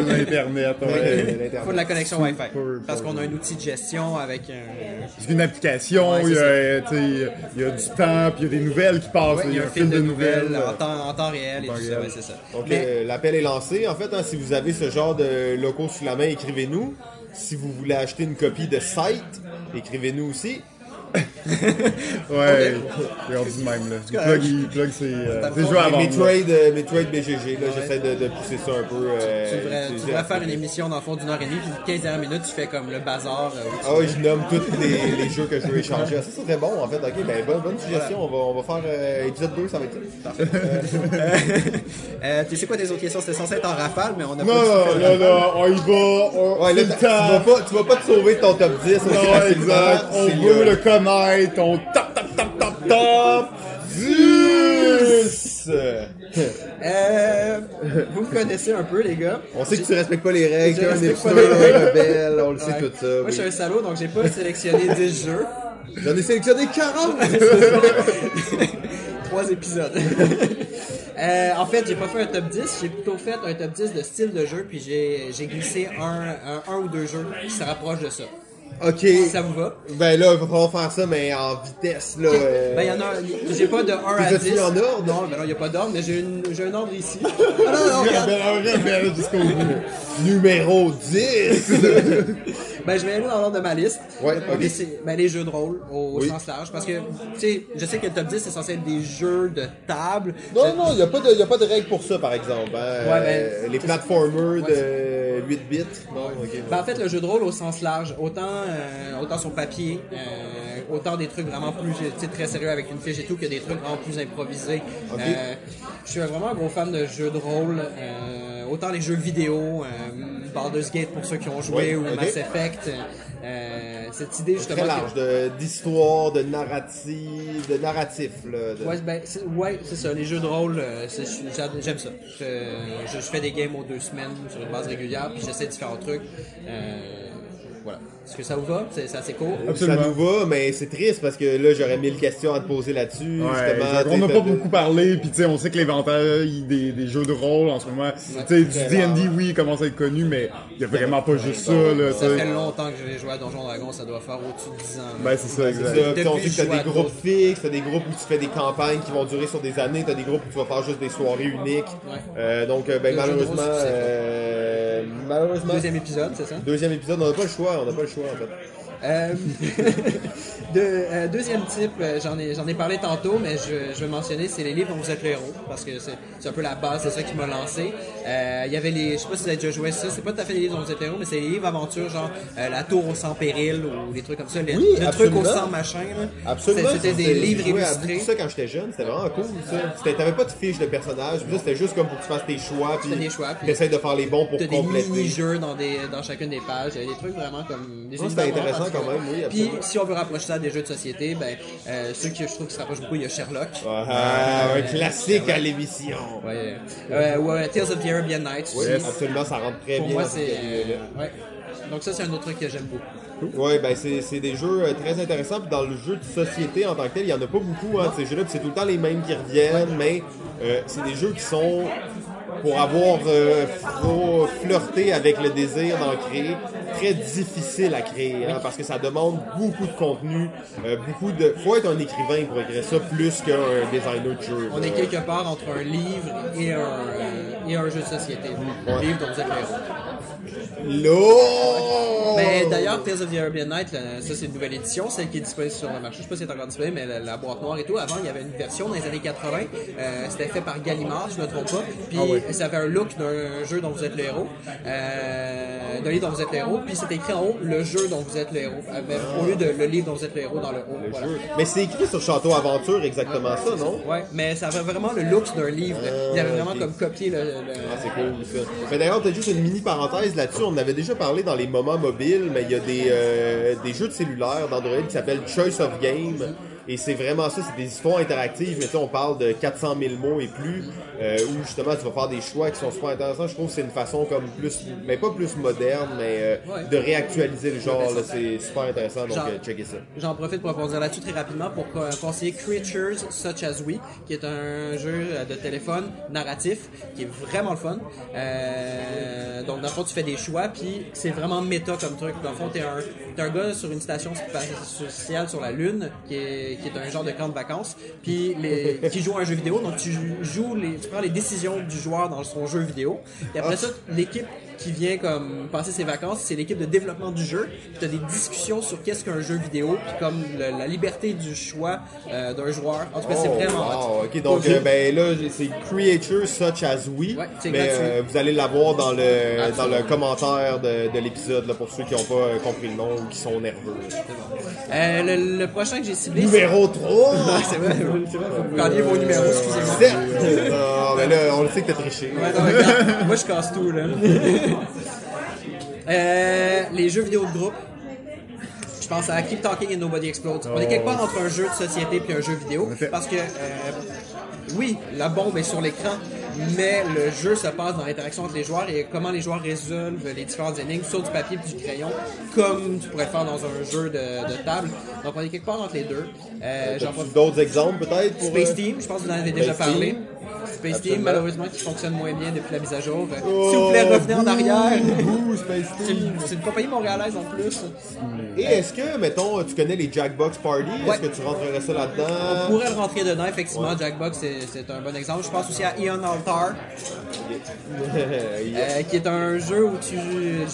l'internet. Il faut de la connexion Wi-Fi. Parce qu'on a un outil de gestion avec un. Une application, Ouais, il, y a, il y a du temps, puis il y a des nouvelles qui passent. Ouais, il y a un fil de nouvelles en temps, en temps réel et tout ça, réel. ouais, c'est ça. Donc Mais- euh, l'appel est lancé. En fait, hein, si vous avez ce genre de locaux sous la main, écrivez-nous. Si vous voulez acheter une copie de site, écrivez-nous aussi. Ouais, c'est rendu de même, là. Il plug, il plug ses, euh, ses jeux Mes trades, euh, mes trades BGG, là, j'essaie de, de pousser ça un peu. euh, Tu devrais, tu faire une émission dans le fond d'une heure et demie, puis 15 dernières minutes, tu fais comme le bazar. euh, Ah oui, je nomme tous les, les jeux que je veux échanger. Ah, ça, c'est très bon, en fait. Ok, ben, bonne, bonne suggestion. On, va, on va faire euh, épisode 2, ça va être ça. Euh, tu sais quoi tes autres questions? C'était censé être en rafale, mais on a Non, pas non, du non, non, on y va, on, Ouais, là, c'est le tu vas, temps. pas, tu vas pas te sauver de ton top 10. aussi Non, exact, on veut le connaître, on top, top, top, top, top, 10! Euh, vous me connaissez un peu, les gars. On sait que tu respectes pas les règles, qu'un respecte pas les rebelle, on le sait Ouais. tout ça. Moi, oui. je suis un salaud, donc j'ai pas sélectionné 10 jeux. J'en ai sélectionné 40! Trois épisodes. Euh, en fait, j'ai pas fait un top 10, j'ai plutôt fait un top 10 de style de jeu, puis j'ai j'ai glissé un, un, un ou deux jeux qui se rapprochent de ça. Ok. Ça vous va? Ben là, il va falloir faire ça, mais en vitesse, là. euh, Ben, il y en a, j'ai pas de 1 à Les as-tu 10. mis en ordre? Non, ben non, il y a pas d'ordre, mais j'ai une- un ordre ici. Ah non, non, regarde. Rebelle jusqu'au bout. Numéro 10! Ben, je vais aller dans l'ordre de ma liste. Ouais, ben, les jeux de rôle au Oui. sens large. Parce que, tu sais, je sais que le top 10, c'est censé être des jeux de table. non, non, il n'y a, pas de- y a pas de règle pour ça, par exemple. hein. Ouais, Euh, ben, les platformers de 8 bits. Non. Ben, en fait, le jeu de rôle au sens large, autant, euh, autant sur papier, euh, autant des trucs vraiment plus, tu sais, très sérieux avec une fiche et tout, que des trucs vraiment plus improvisés. Ok. Euh, je suis vraiment un gros fan de jeux de rôle, euh, autant les jeux vidéo, euh, Baldur's Gate pour ceux qui ont joué, ou. Mass Effect. euh, cette idée justement. Très large, d'histoire, de, narrative, de narratif, là. de- Ouais, ben, c'est, ouais, ça. Les jeux de rôle, euh, j'aime ça. Je, je, je fais des games aux deux semaines sur une base régulière, puis j'essaie différents trucs. Euh, voilà. Est-ce que ça vous va? C'est, c'est assez court. Absolument. Ça nous va, mais c'est triste parce que là, j'aurais mille questions à te poser là-dessus. Ouais, on n'a pas beaucoup parlé, puis tu sais, on sait que l'éventail des, des jeux de rôle en ce moment, tu sais, du D&D, oui, il commence à être connu, mais il y a vraiment pas juste ça, là, Ça fait longtemps que j'ai joué à Donjon Dragon, ça doit faire au-dessus de 10 ans. Ben, c'est ça, exact. puis on que t'as des groupes fixes, t'as des groupes où tu fais des campagnes qui vont durer sur des années, t'as des groupes où tu vas faire juste des soirées uniques. Ouais. Euh, donc, euh, ben, malheureusement, euh, malheureusement, Deuxième épisode, c'est ça? deuxième épisode, on n'a pas le choix, on n'a pas le choix en fait. Euh, de, euh, deuxième type, euh, j'en ai, j'en ai parlé tantôt, mais je, je vais mentionner, c'est les livres dont vous êtes le héros, parce que c'est, c'est un peu la base, c'est ça qui m'a lancé. Euh, Il y avait les, je sais pas si vous avez déjà joué ça, c'est pas tout à fait les livres dont vous êtes mais c'est les livres aventures, genre euh, La Tour au sang péril ou des trucs comme ça, les- Oui, le truc au sang machin. Là. Absolument. C'était des j'ai livres joué à illustrés. ça quand j'étais jeune, c'était vraiment cool ça. T'avais pas de fiche de personnage, c'était juste comme pour que tu fasses tes choix, puis des choix, t'essayes de faire les bons pour T'as des compléter. mini-jeux dans, des, dans chacune des pages. Il y a des trucs vraiment comme des c'était intéressant quand même, oui, Puis si on veut rapprocher ça des jeux de société, ben, euh, ceux que je trouve qui se rapprochent beaucoup, il y a Sherlock. Ah, un Ouais, classique à l'émission. Ouais. Euh, ouais, Tales of the Arabian Nights Oui, aussi. absolument, ça rentre très Pour bien moi, c'est. euh, ouais. Donc, ça, c'est un autre truc que j'aime beaucoup. Ouais, ben c'est c'est des jeux euh, très intéressants. Puis dans le jeu de société en tant que tel, il y en a pas beaucoup hein, de ces jeux-là. Puis c'est tout le temps les mêmes qui reviennent, mais euh, c'est des jeux qui sont pour avoir euh, flirté avec le désir d'en créer, très difficile à créer, hein, parce que ça demande beaucoup de contenu, euh, beaucoup de... faut être un écrivain pour écrire ça, plus qu'un designer de jeu. On est quelque part entre un livre et un, et un jeu de société. Un livre dont vous êtes le héros. Mais d'ailleurs, Tales of the Arabian Night, là, ça c'est une nouvelle édition, celle qui est disponible sur le marché. Je sais pas si c'est encore disponible, mais la, la boîte noire et tout. Avant, il y avait une version dans les années 80. euh, C'était fait par Gallimard, je ne me trompe pas. Puis ça avait un look d'un jeu dont vous êtes le héros, euh, d'un livre dont vous êtes le héros. Puis c'était écrit en haut le jeu dont vous êtes le héros, avec- au lieu de le livre dont vous êtes le héros dans le haut. voilà. Mais c'est écrit sur Château Aventure exactement ça, non? Ouais, mais ça avait vraiment le look d'un livre. Il avait vraiment ok. comme copié le. le- Ah, c'est cool ça. Mais d'ailleurs, peut-être juste une mini parenthèse On avait déjà parlé dans les moments mobiles, mais il y a des, euh, jeux de cellulaire d'Android qui s'appellent Choice of Game. Et c'est vraiment ça, c'est des histoires interactives, mais tu sais, on parle de 400 000 mots et plus, euh, où justement tu vas faire des choix qui sont super intéressants. Je trouve que c'est une façon comme plus, mais pas plus moderne, mais euh, Ouais. de réactualiser le genre. C'est super intéressant, donc euh, checkez ça. J'en profite pour rebondir là-dessus très rapidement pour co- conseiller Creatures Such As We, qui est un jeu euh, de téléphone narratif qui est vraiment le fun. Euh, donc, dans le fond, tu fais des choix, puis c'est vraiment méta comme truc. Dans le fond, t'es un, t'es un gars sur une station spatiale sur la Lune, qui est, qui est un genre de camp de vacances, puis les, qui joue à un jeu vidéo. Donc, tu joues les, tu prends les décisions du joueur dans son jeu vidéo. Et après ça, l'équipe qui vient comme passer ses vacances, c'est l'équipe de développement du jeu. Tu as des discussions sur qu'est-ce qu'un jeu vidéo, puis comme le- la liberté du choix euh, d'un joueur. En tout cas, c'est Oh, vraiment wow. Ok, donc euh, ben là, c'est Creatures Such As We, Ouais, mais euh, vous allez l'avoir dans le dans le commentaire de, de l'épisode pour ceux qui n'ont pas compris le nom ou qui sont nerveux. Le, le prochain que j'ai ciblé. Numéro 3 c'est vrai, c'est vrai, vous gardiez vos numéros, excusez-moi. 7 Non, mais là, on le sait que t'as triché. Ouais, non, regarde, moi je casse tout là. Euh, les jeux vidéo de groupe. Je pense à Keep Talking and Nobody Explodes. On est quelque part entre un jeu de société et un jeu vidéo. Parce que, euh, oui, la bombe est sur l'écran, mais le jeu se passe dans l'interaction entre les joueurs et comment les joueurs résolvent les différentes énigmes sur du papier et du crayon, comme tu pourrais faire dans un jeu de, de table. Donc on est quelque part entre les deux. Euh, d'autres exemples peut-être pour Space Team, je pense que vous en avez déjà parlé. Space Team, malheureusement, qui fonctionne moins bien depuis la mise à jour. Euh, Oh, S'il vous plaît, revenez en arrière. bouh, Space C'est Team. une, c'est une compagnie montréalaise en plus. Et est-ce que, mettons, tu connais les Jackbox Party? Ouais. Est-ce que tu rentrerais ça On là-dedans pourrait le rentrer dedans, effectivement. Jackbox, c'est un bon exemple. Je pense aussi à Eon Altar, euh, qui est un jeu où tu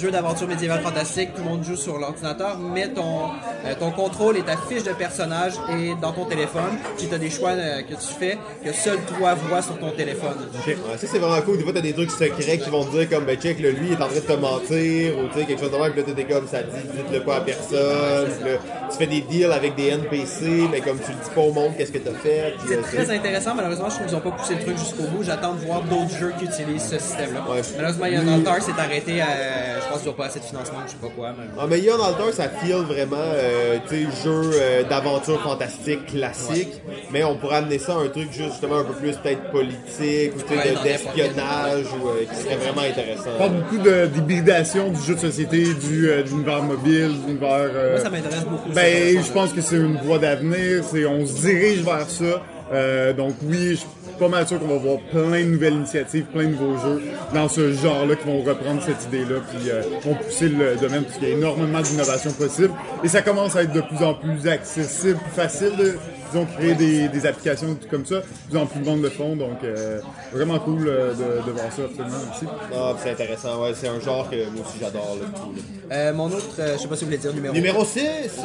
jeu d'aventure médiévale fantastique. Tout le monde joue sur l'ordinateur, mais ton, euh, ton contrôle et ta fiche de personnage est dans ton téléphone. Puis tu as des choix euh, que tu fais que seul toi vois sur ton téléphone. Ouais, ça c'est vraiment cool. Des fois t'as des trucs secrets qui vont te dire comme ben check là, lui il est en train de te mentir ou tu sais quelque chose de même puis là t'es comme ça dit dites-le pas à personne. Puis là, tu fais des deals avec des NPC mais comme tu le dis pas au monde qu'est-ce que t'as fait. C'est euh, très intéressant, malheureusement, je trouve qu'ils n'ont pas poussé le truc jusqu'au bout. J'attends de voir d'autres jeux qui utilisent ce système-là. Ouais. Malheureusement, Ion Altar s'est arrêté à. Je pense qu'ils n'ont pas assez de financement, je sais pas quoi. Mais... Ah, mais Ion Altar, ça feel vraiment, euh, tu sais, jeu euh, d'aventure fantastique classique, mais on pourrait amener ça à un truc juste, justement un peu plus peut-être politique ou tu sais, Ouais, d'espionnage ou euh, qui serait vraiment On intéressant. parle beaucoup de- d'hybridation du jeu de société, du, euh, de l'univers mobile, de l'univers. euh, Moi, ça m'intéresse beaucoup. Ben, ça. je pense que c'est une voie d'avenir. C'est, on se dirige vers ça. Euh, donc oui, je suis pas mal sûr qu'on va voir plein de nouvelles initiatives, plein de nouveaux jeux dans ce genre-là qui vont reprendre cette idée-là, puis euh, vont pousser le domaine parce qu'il y a énormément d'innovations possibles. Et ça commence à être de plus en plus accessible, plus facile de disons, créer des, des applications tout comme ça. Plus en plus de monde le font, donc euh, vraiment cool euh, de, de voir ça absolument aussi. Ah, puis c'est intéressant, ouais, c'est un genre que moi aussi j'adore. là, tout, là. Euh, mon autre, euh, je sais pas si vous voulez dire numéro. Numéro 6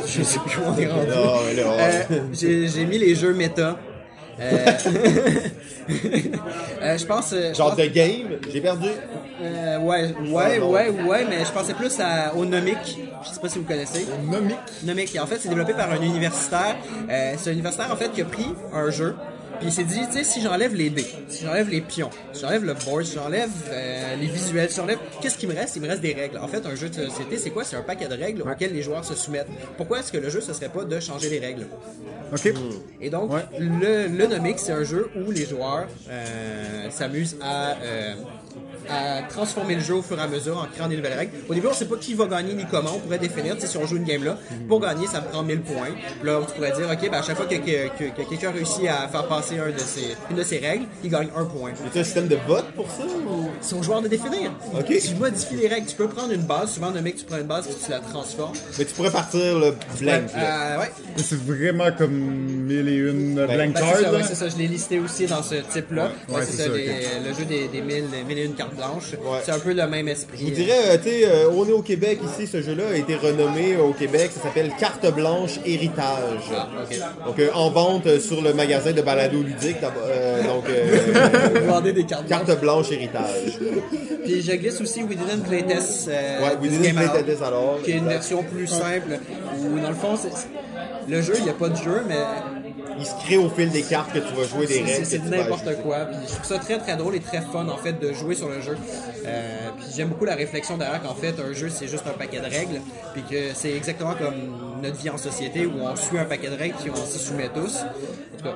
Je sais plus où on est rendu. Non, mais là, Euh, j'ai j'ai mis les jeux méta. Euh, euh, je pense. euh, genre de game, j'ai perdu. euh, ouais, ouais, ouais, ouais, mais je pensais plus à, au Nomic. Je sais pas si vous connaissez. Nomic. Nomic, en fait, c'est développé par un universitaire. Euh, c'est un universitaire, en fait, qui a pris un jeu. Puis il s'est dit, tu sais, si j'enlève les dés, si j'enlève les pions, si j'enlève le board, si j'enlève euh, les visuels, si j'enlève, qu'est-ce qui me reste? Il me reste des règles. En fait, un jeu de société, c'est quoi? C'est un paquet de règles auxquelles les joueurs se soumettent. Pourquoi est-ce que le jeu, ce serait pas de changer les règles? OK. et donc, Ouais. le, le Nomic, c'est un jeu où les joueurs euh, s'amusent à, euh, à transformer le jeu au fur et à mesure en créant des nouvelles règles. Au début, on sait pas qui va gagner ni comment. On pourrait définir, tu sais, si on joue une game là, pour gagner, ça me prend 1000 points. Là, tu pourrais dire, ok, ben, à chaque fois que, que- que- que quelqu'un réussit à faire passer un de ses, une de ses règles, il gagne un point. Y a un système de vote pour ça ou... C'est au joueur de définir. Ok. Tu modifies les règles. Tu peux prendre une base. Souvent, le mec, tu prends une base et tu la transformes. Mais tu pourrais partir le blank. Euh, ouais. C'est vraiment comme mille et une blank Ben, cards. c'est ça, ouais, c'est ça, je l'ai listé aussi dans ce type-là. Ouais, c'est c'est ça, le jeu des, des mille, mille une cartes blanches. Ouais. C'est un peu le même esprit. Je vous dirais, euh, tu sais, euh, on est au Québec ici, ce jeu-là a été renommé au Québec, ça s'appelle Carte Blanche Héritage. Ah. Donc euh, en vente euh, sur le magasin de balado ludique, euh, donc euh, Vous vendez des cartes. Carte Blanche Héritage. Puis je glisse aussi We Didn't Play Test. euh, Ouais, We Didn't Play Test alors. Qui est une version plus simple. Où dans le fond, le jeu, il n'y a pas de jeu, mais Il se crée au fil des cartes que tu vas jouer des règles. c'est n'importe quoi. Puis je trouve ça très très drôle et très fun en fait de jouer sur le jeu. Euh, puis j'aime beaucoup la réflexion derrière qu'en fait un jeu c'est juste un paquet de règles. Puis que c'est exactement comme notre vie en société où on suit un paquet de règles puis on s'y soumet tous. En tout cas,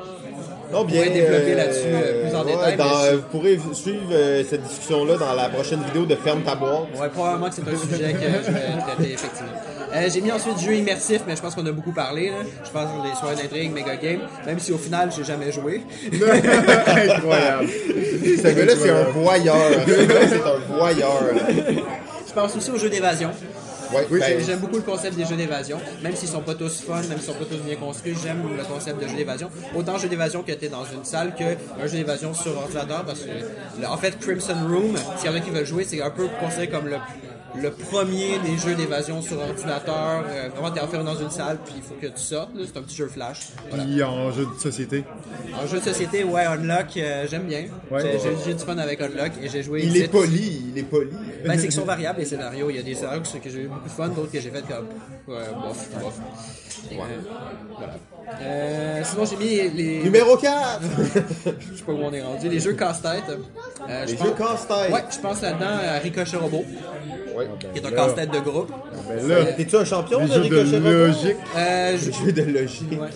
Non, bien, pourrait développer euh, là-dessus, euh, plus en ouais, détail, dans- mais- vous pourrez suivre euh, cette discussion-là dans la prochaine vidéo de Ferme ta boîte. Ouais, probablement que c'est un sujet que je vais traiter, effectivement. Euh, j'ai mis ensuite jeu immersif, mais je pense qu'on a beaucoup parlé. Là. Je pense les soirées d'intrigue, méga game, même si au final, j'ai jamais joué. Incroyable. Ce gars-là, c'est un voyeur. C'est un voyeur. Je pense aussi aux jeux d'évasion. Ouais, ben, J'ai- J'aime beaucoup le concept des jeux d'évasion, même s'ils sont pas tous fun, même s'ils sont pas tous bien construits, j'aime le concept de jeu d'évasion. Autant jeu d'évasion que t'es dans une salle que un jeu d'évasion sur ordinateur, parce que en fait Crimson Room, s'il y en a qui veulent jouer, c'est un peu considéré comme le le premier des jeux d'évasion sur ordinateur. Euh, vraiment, t'es enfermé dans une salle, puis il faut que tu sortes. là. C'est un petit jeu flash. Puis en jeu de société. En jeu de société, ouais, Unlock, euh, j'aime bien. Ouais. J'ai- J'ai j'ai du fun avec Unlock et j'ai joué. il est poli, il est poli. Ben, c'est qu'ils sont variables les scénarios. Il y a des scénarios que, j'ai eu beaucoup de fun, d'autres que j'ai fait comme. Ouais, bof, bof. Et, euh, voilà. Euh, sinon, j'ai mis les. les- Numéro 4! Je sais pas où on est rendu. Les jeux casse-tête. Euh, je Les pense- jeux casse-tête. Ouais, je pense là-dedans à Ricochet Robot, Ouais. qui est un casse-tête de groupe. Ben là, T'es-tu un champion les de Ricochet de Robot? logique. Euh, je, Les jeux de logique. Ouais.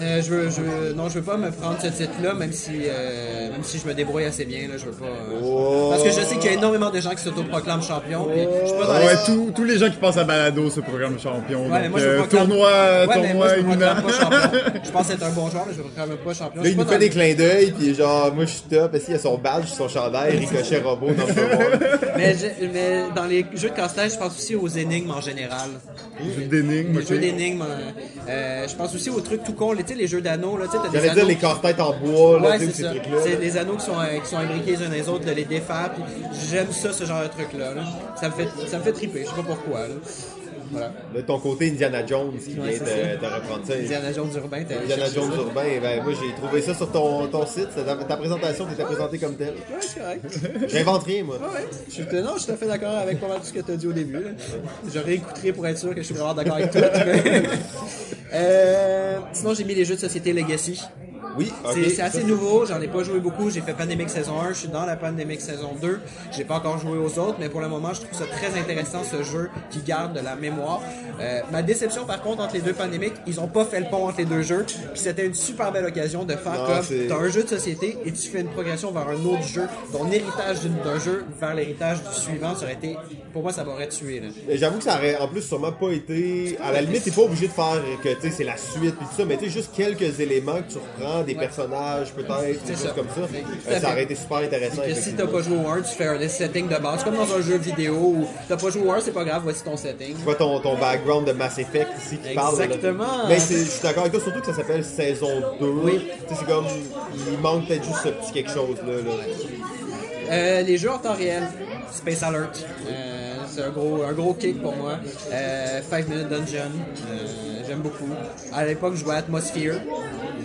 Euh, je veux, je veux- non, je veux pas me prendre ce titre-là, même si, euh, même si je me débrouille assez bien, là, je veux pas. euh, Oh. Parce que je sais qu'il y a énormément de gens qui s'autoproclament champions. puis je suis pas dans Ah les- ouais, tous, tous les gens qui passent à Balado ce programme champion. Ouais, mais donc, moi, je me euh, proclame- tournoi, Ouais, tournoi moi, je pas champion. Je pense être un bon joueur, mais je me proclame pas champion. Là, il nous fait des clins d'œil, puis genre, moi je suis top, parce qu'il a son badge, son chandail, Ricochet Robot dans le mais, je- mais dans les jeux de casse-tête, je pense aussi aux énigmes en général. Jeux d'énigmes, Les jeux d'énigmes. euh, euh, je pense aussi aux trucs tout con, les, tu sais, les jeux d'anneaux. là, J'allais dire les casse-têtes en bois, là, Ouais, c'est ces trucs-là. C'est des anneaux qui sont, euh, qui sont imbriqués les uns les autres, de les défaire. J'aime ça, ce genre de truc-là. là. Ça, me fait, ça me fait triper, je sais pas pourquoi. Là. Voilà. De ton côté, Indiana Jones qui Ouais, vient te reprendre ça. Indiana Jones urbain, t'as Indiana Jones urbain, ben, moi j'ai trouvé ça sur ton, ton site, ta, ta présentation qui était présentée comme telle. Ouais, c'est correct. J'invente rien, moi. Ouais, je suis, non, je suis tout à fait d'accord avec pas mal tout ce que tu as dit au début. là. Je réécouterai pour être sûr que je suis vraiment d'accord avec toi. mais- Euh, sinon, j'ai mis les jeux de société Legacy. Oui. C'est assez nouveau, j'en ai pas joué beaucoup. J'ai fait Pandemic saison 1, je suis dans la Pandemic saison 2. J'ai pas encore joué aux autres, mais pour le moment, je trouve ça très intéressant ce jeu qui garde de la mémoire. Euh, ma déception par contre entre les deux Pandemic, ils ont pas fait le pont entre les deux jeux. Puis c'était une super belle occasion de faire Non, comme t'as un jeu de société et tu fais une progression vers un autre jeu. Ton héritage d'un jeu vers l'héritage du suivant, ça aurait été, pour moi, ça m'aurait tué. Là. J'avoue que ça aurait en plus sûrement pas été. À la limite, t'es pas obligé de faire que tu sais, c'est la suite puis tout ça, mais tu sais, juste quelques éléments que tu reprends, des personnages peut-être, des choses comme ça. Ça aurait été super intéressant. Que si t'as pas joué au 1, tu fais un setting de base. Comme dans un jeu vidéo où t'as pas joué au 1, c'est pas grave, voici ton setting. Tu vois ton, ton background de Mass Effect ici qui parle. là. Exactement. Mais je suis d'accord avec toi, surtout que ça s'appelle saison 2. Oui. C'est comme. Il manque peut-être juste ce petit quelque chose là. là. Euh, les jeux en temps réel, Space Alert, euh, c'est un gros, un gros kick pour moi. Euh, Five Minute Dungeon, euh, j'aime beaucoup. À l'époque, je jouais à Atmosphere.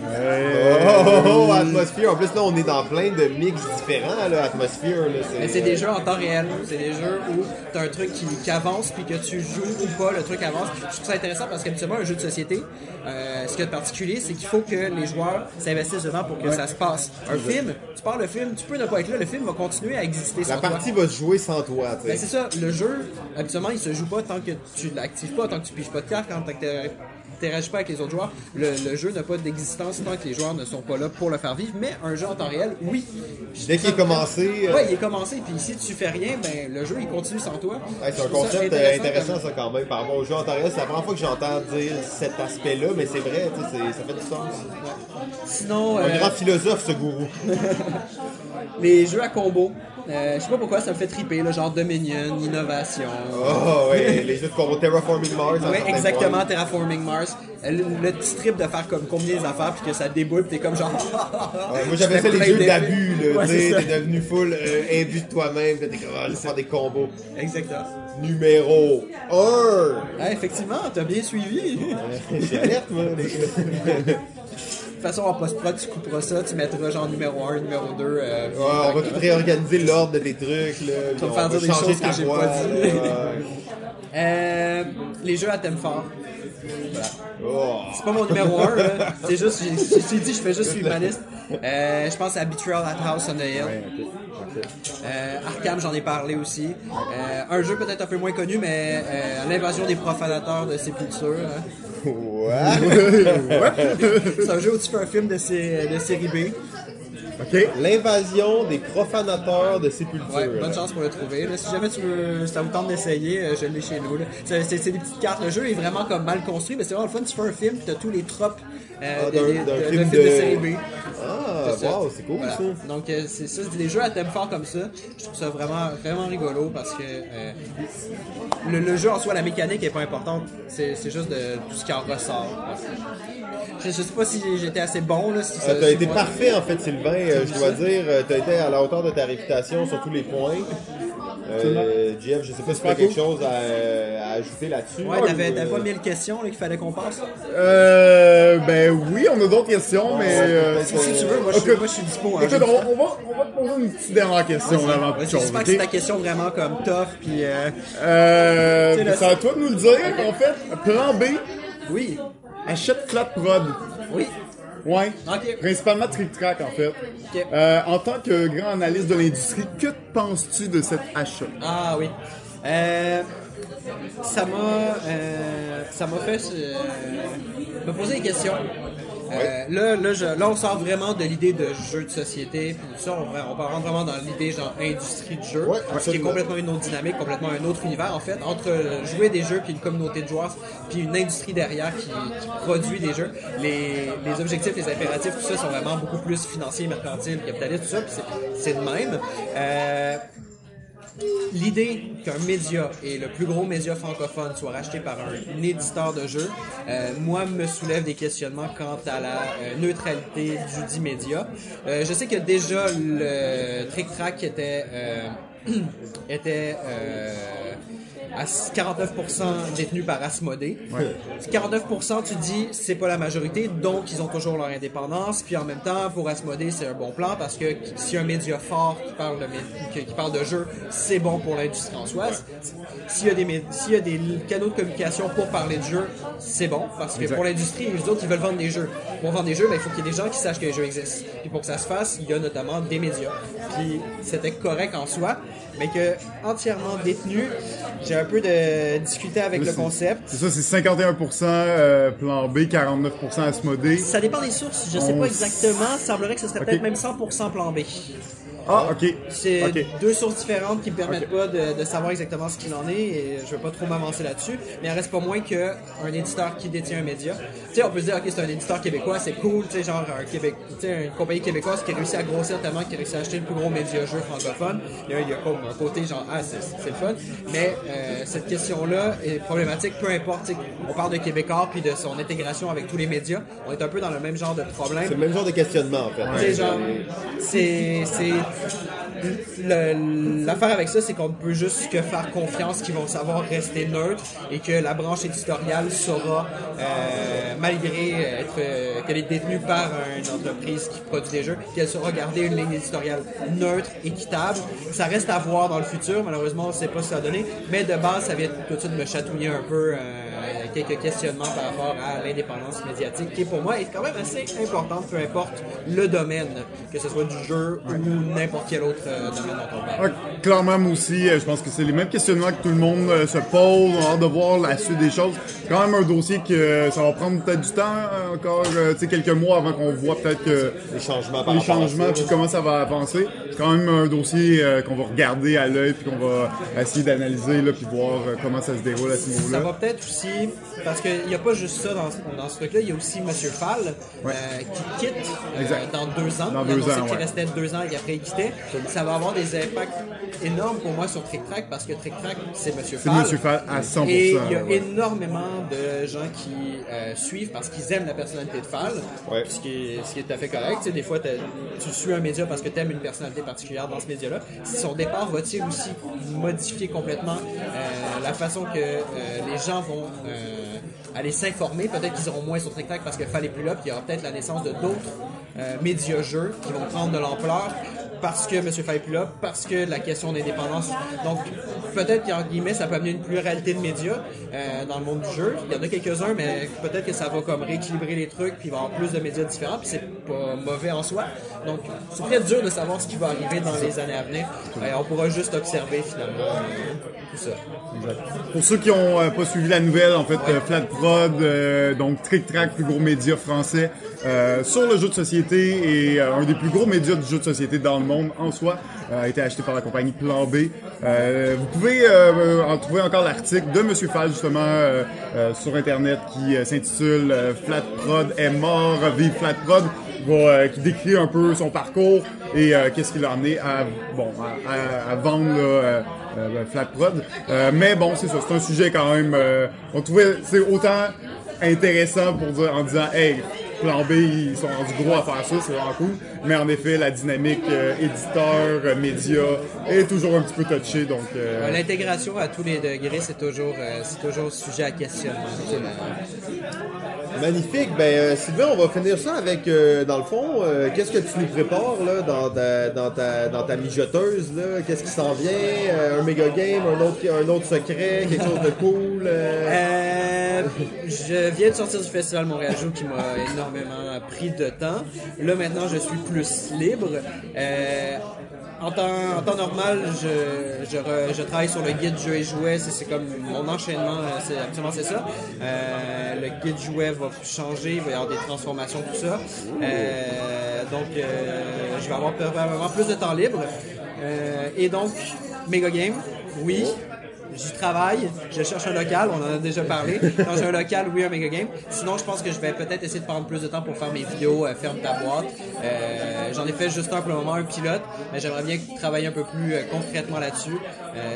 Oh, oh, oh, Atmosphere. En plus, là, on est dans plein de mix différents, là, Atmosphere. Là, Mais c'est des jeux en temps réel. C'est des jeux où t'as un truc qui, qui avance, puis que tu joues ou pas, le truc avance. Je trouve ça intéressant parce qu'habituellement, un jeu de société, euh, ce qu'il y a de particulier, c'est qu'il faut que les joueurs s'investissent dedans pour que ça se passe. Un film, tu pars le film, tu peux ne pas être là, le film va continuer à exister sans La toi. partie va se jouer sans toi, tu Ben, sais. c'est ça, le jeu, habituellement, il se joue pas tant que tu l'actives pas, tant que tu piges pas de cartes, tant que t'as n'interagis pas avec les autres joueurs, le, le jeu n'a pas d'existence tant que les joueurs ne sont pas là pour le faire vivre. Mais un jeu en temps réel, oui. Dès qu'il est commencé, euh, Ouais, il est commencé, puis si tu fais rien, ben le jeu il continue sans toi. Ouais, c'est un ça concept intéressant, comme- ça quand même par rapport au jeu en temps réel. C'est la première fois que j'entends dire cet aspect-là, mais c'est vrai, tu sais, c'est- ça fait du sens. Sinon, Un euh, grand philosophe, ce gourou. les jeux à combo. Euh, je sais pas pourquoi ça me fait triper, là, genre Dominion, Innovation. Oh, ouais, les jeux de combo Terraforming Mars. certains exactement. Terraforming Mars. Euh, Le, le petit trip de faire comme combiner les affaires puis que ça déboule, pis t'es comme genre. Ouais, moi j'avais fait les jeux d'abus, là, tu t'es devenu full euh, imbu de toi-même, t'es comme, vais faire des combos. Exactement. Numéro 1! Ah, effectivement, t'as bien suivi. Je suis alerte, moi. De toute façon, en post-prod, tu couperas ça, tu mettras genre numéro 1, numéro 2. Euh, Ouais, on va tout réorganiser l'ordre de tes trucs, là. puis on faire va dire des choses que j'ai pas dit. ouais. Euh, les jeux à thème fort. Oh. C'est pas mon numéro 1, là. C'est juste, j'ai- dit, je fais juste suivre ma liste. Euh, je pense à Betrayal at House on the Hill. Euh, Arkham, j'en ai parlé aussi. Euh, un jeu peut-être un peu moins connu, mais euh, L'invasion des profanateurs de Sépulture. hein. Ouais. C'est un jeu où tu fais un film de, sé- de série B. OK. L'invasion des profanateurs de sépulture. Ouais, bonne chance pour le trouver. là. Si jamais tu veux, ça vous tente d'essayer, euh, je l'ai chez nous. là. C'est c'est- c'est des petites cartes. Le jeu est vraiment comme mal construit, mais c'est vraiment le fun. Tu fais un film, tu as tous les tropes Ah, de, d'un- film de de- série B. Ah, C'est ça. wow, c'est cool Voilà. ça. Donc euh, c'est ça, c'est des jeux à thème fort comme ça. Je trouve ça vraiment vraiment rigolo parce que euh, le, le jeu en soi, la mécanique est pas importante. C'est c'est juste de tout ce qui en ressort. Je, je sais pas si j'étais assez bon là. Si ça- Euh, si été moi- parfait en fait, Sylvain. Euh, je dois ça? dire, euh, t'as été à la hauteur de ta réputation sur tous les points. Euh, Jeff, je sais pas si tu as quelque chose à ajouter là-dessus. Ouais, t'avais pas mille questions qu'il fallait qu'on passe? Euh, ben oui, on a d'autres questions, mais... euh, Si, si tu veux, moi je suis, Écoute, moi, je suis dispo. hein. Écoute, on, on va, on va te poser une petite dernière question avant Ouais, toute J'espère chose, que c'est ta question vraiment comme tough puis euh, Euh, là, c'est à toi de nous le dire, en fait. Plan B, oui, achète Flat Prod. oui. Ouais. Ok. Principalement Trick Track, en fait. Ok. Euh, en tant que grand analyste de l'industrie, que penses-tu de cet achat? Ah oui. Euh, ça m'a euh, ça m'a fait euh, me poser des questions. Euh, là, là, je- là, on sort vraiment de l'idée de jeu de société, puis tout ça, on, on va rentrer vraiment dans l'idée genre industrie du jeu, Ouais, ce qui est complètement une autre dynamique, complètement un autre univers en fait, entre jouer des jeux puis une communauté de joueurs, puis une industrie derrière qui, qui produit des jeux. Les, les objectifs, les impératifs, tout ça sont vraiment beaucoup plus financiers, mercantiles, capitalistes, tout ça, puis c'est- c'est de même. L'idée qu'un média et le plus gros média francophone soit racheté par un éditeur de jeux, euh, moi, me soulève des questionnements quant à la euh, neutralité du dit média. Euh, je sais que déjà le Trick Track était euh, était euh, à 49% détenu par Asmodée. 49% tu dis c'est pas la majorité, donc ils ont toujours leur indépendance. Puis en même temps, pour Asmodée, c'est un bon plan parce que si un média fort qui parle de, qui, parle de jeu, c'est bon pour l'industrie en soi. S'il y, a des s'il y a des canaux de communication pour parler de jeu, c'est bon parce que pour l'industrie, les autres, ils veulent vendre des jeux. Pour vendre des jeux, ben, il faut qu'il y ait des gens qui sachent que les jeux existent. Puis pour que ça se fasse, il y a notamment des médias. Puis c'était correct en soi, mais que entièrement détenu, j'ai un peu de discuté avec le concept. C'est ça, c'est 51% euh, plan B, 49% Asmodée. Ça dépend des sources, je sais On pas exactement. Ça semblerait que ce serait peut-être même 100% plan B. Ah, ok. C'est deux sources différentes qui me permettent pas de, de savoir exactement ce qu'il en est et je veux pas trop m'avancer là-dessus. Mais il reste pas moins qu'un éditeur qui détient un média. Tu sais, on peut se dire, ok, c'est un éditeur québécois, c'est cool, tu sais, genre un Québec, une compagnie québécoise qui a réussi à grossir tellement qu'il a réussi à acheter le plus gros média jeu francophone. Il y a, il y a comme un côté genre, ah, c'est le fun. Mais euh, cette question-là est problématique, peu importe. On parle de Québécois puis de son intégration avec tous les médias. On est un peu dans le même genre de problème. C'est le même genre de questionnement en fait. Tu sais, genre, c'est, c'est, le- l'affaire avec ça, c'est qu'on ne peut juste que faire confiance qu'ils vont savoir rester neutres et que la branche éditoriale saura, euh, malgré être, euh, qu'elle est détenue par une entreprise qui produit des jeux, qu'elle saura garder une ligne éditoriale neutre, équitable. Ça reste à voir dans le futur, malheureusement, on ne sait pas ce que ça va donner, mais de base, ça vient tout de suite me chatouiller un peu, euh, quelques questionnements par rapport à l'indépendance médiatique, qui pour moi est quand même assez importante, peu importe le domaine, que ce soit du jeu ou n'importe quel autre euh, domaine dont on parle. Ok. clairement, moi aussi, euh, je pense que c'est les mêmes questionnements que tout le monde euh, se pose. On a hâte de voir la suite des choses. C'est quand même un dossier que ça va prendre peut-être du temps, euh, encore tu sais, quelques mois avant qu'on voit peut-être que Les changements par les changements ça, puis comment ça va avancer. C'est quand même un dossier qu'on va regarder à l'œil puis qu'on va essayer d'analyser là puis voir comment ça se déroule à ce Ça niveau-là. va peut-être aussi, parce qu'il n'y a pas juste ça dans, ce- dans ce truc-là, il y a aussi Monsieur Fall euh, qui quitte euh, dans deux ans. Dans deux ans, ouais. restait deux ans et qu'après il quittait. Ça va avoir des impacts énormes pour moi sur Trick Track parce que Trick Track, c'est Monsieur C'est Fall. Monsieur Fall à 100%. Et il y a ouais. énormément de gens qui euh, suivent parce qu'ils aiment la personnalité de Fall, Ouais. ce, qui est, ce qui est tout à fait correct. Tu sais, des fois, tu suis un média parce que tu aimes une personnalité particulière dans ce média-là. Son départ va-t-il aussi modifier complètement euh, la façon que euh, les gens vont euh, aller s'informer? Peut-être qu'ils auront moins sur TikTok parce que Fall est plus là, puis il y aura peut-être la naissance de d'autres euh, médias-jeux qui vont prendre de l'ampleur parce que M. Plus là, parce que la question d'indépendance. Donc, peut-être qu'en guillemets, ça peut amener une pluralité de médias euh, dans le monde du jeu. Il y en a quelques-uns, mais peut-être que ça va comme rééquilibrer les trucs, puis il va y avoir plus de médias différents, puis c'est pas mauvais en soi. Donc, c'est très dur de savoir ce qui va arriver dans les années à venir. Euh, on pourra juste observer finalement euh, tout ça. Pour ceux qui n'ont pas suivi la nouvelle, en fait, euh, Flat Prod, donc Trick Track, plus gros média français euh, sur le jeu de société et euh, un des plus gros médias du jeu de société dans le monde en soi, euh, a été acheté par la compagnie Plan B. Euh, vous pouvez euh, en trouver encore l'article de Monsieur Fall justement sur internet qui s'intitule Flat Prod est mort, vive Flat Prod. Va, qui décrit un peu son parcours et qu'est-ce qui l'a amené à bon à, à- vendre là, Flat Prod. Mais bon, c'est ça, c'est un sujet quand même. on trouvait c'est autant intéressant pour dire en disant hey. Plan B, ils sont rendus gros à faire ça, c'est vraiment cool. Mais en effet, la dynamique euh, éditeur, euh, média est toujours un petit peu touchée. Donc, euh, Euh, L'intégration à tous les degrés, c'est toujours, euh, c'est toujours sujet à questionnement. Magnifique. Ben, euh, Sylvain, on va finir ça avec, euh, dans le fond, euh, qu'est-ce que tu nous prépares là, dans, ta, dans, ta, dans ta mijoteuse? là? Qu'est-ce qui s'en vient? Euh, un méga game, un autre, un autre secret, quelque chose de cool? euh? Je viens de sortir du Festival Montréal Joue qui m'a énormément pris de temps. Là maintenant je suis plus libre. En temps, en temps normal, je, je, re- je travaille sur le guide jeux et jouets. C'est, c'est comme mon enchaînement, euh, c'est absolument c'est ça. Euh, le guide jouet va changer, il va y avoir des transformations, tout ça. Euh, donc, euh, je vais avoir probablement plus de temps libre. Euh, et donc, Mega Game, oui. J'y travaille, je cherche un local, on en a déjà parlé. J'ai un local, oui, un méga game. Sinon, je pense que je vais peut-être essayer de prendre plus de temps pour faire mes vidéos, euh, ferme ta boîte. Euh, J'en ai fait juste un pour le moment, un pilote, mais j'aimerais bien travailler un peu plus euh, concrètement là-dessus.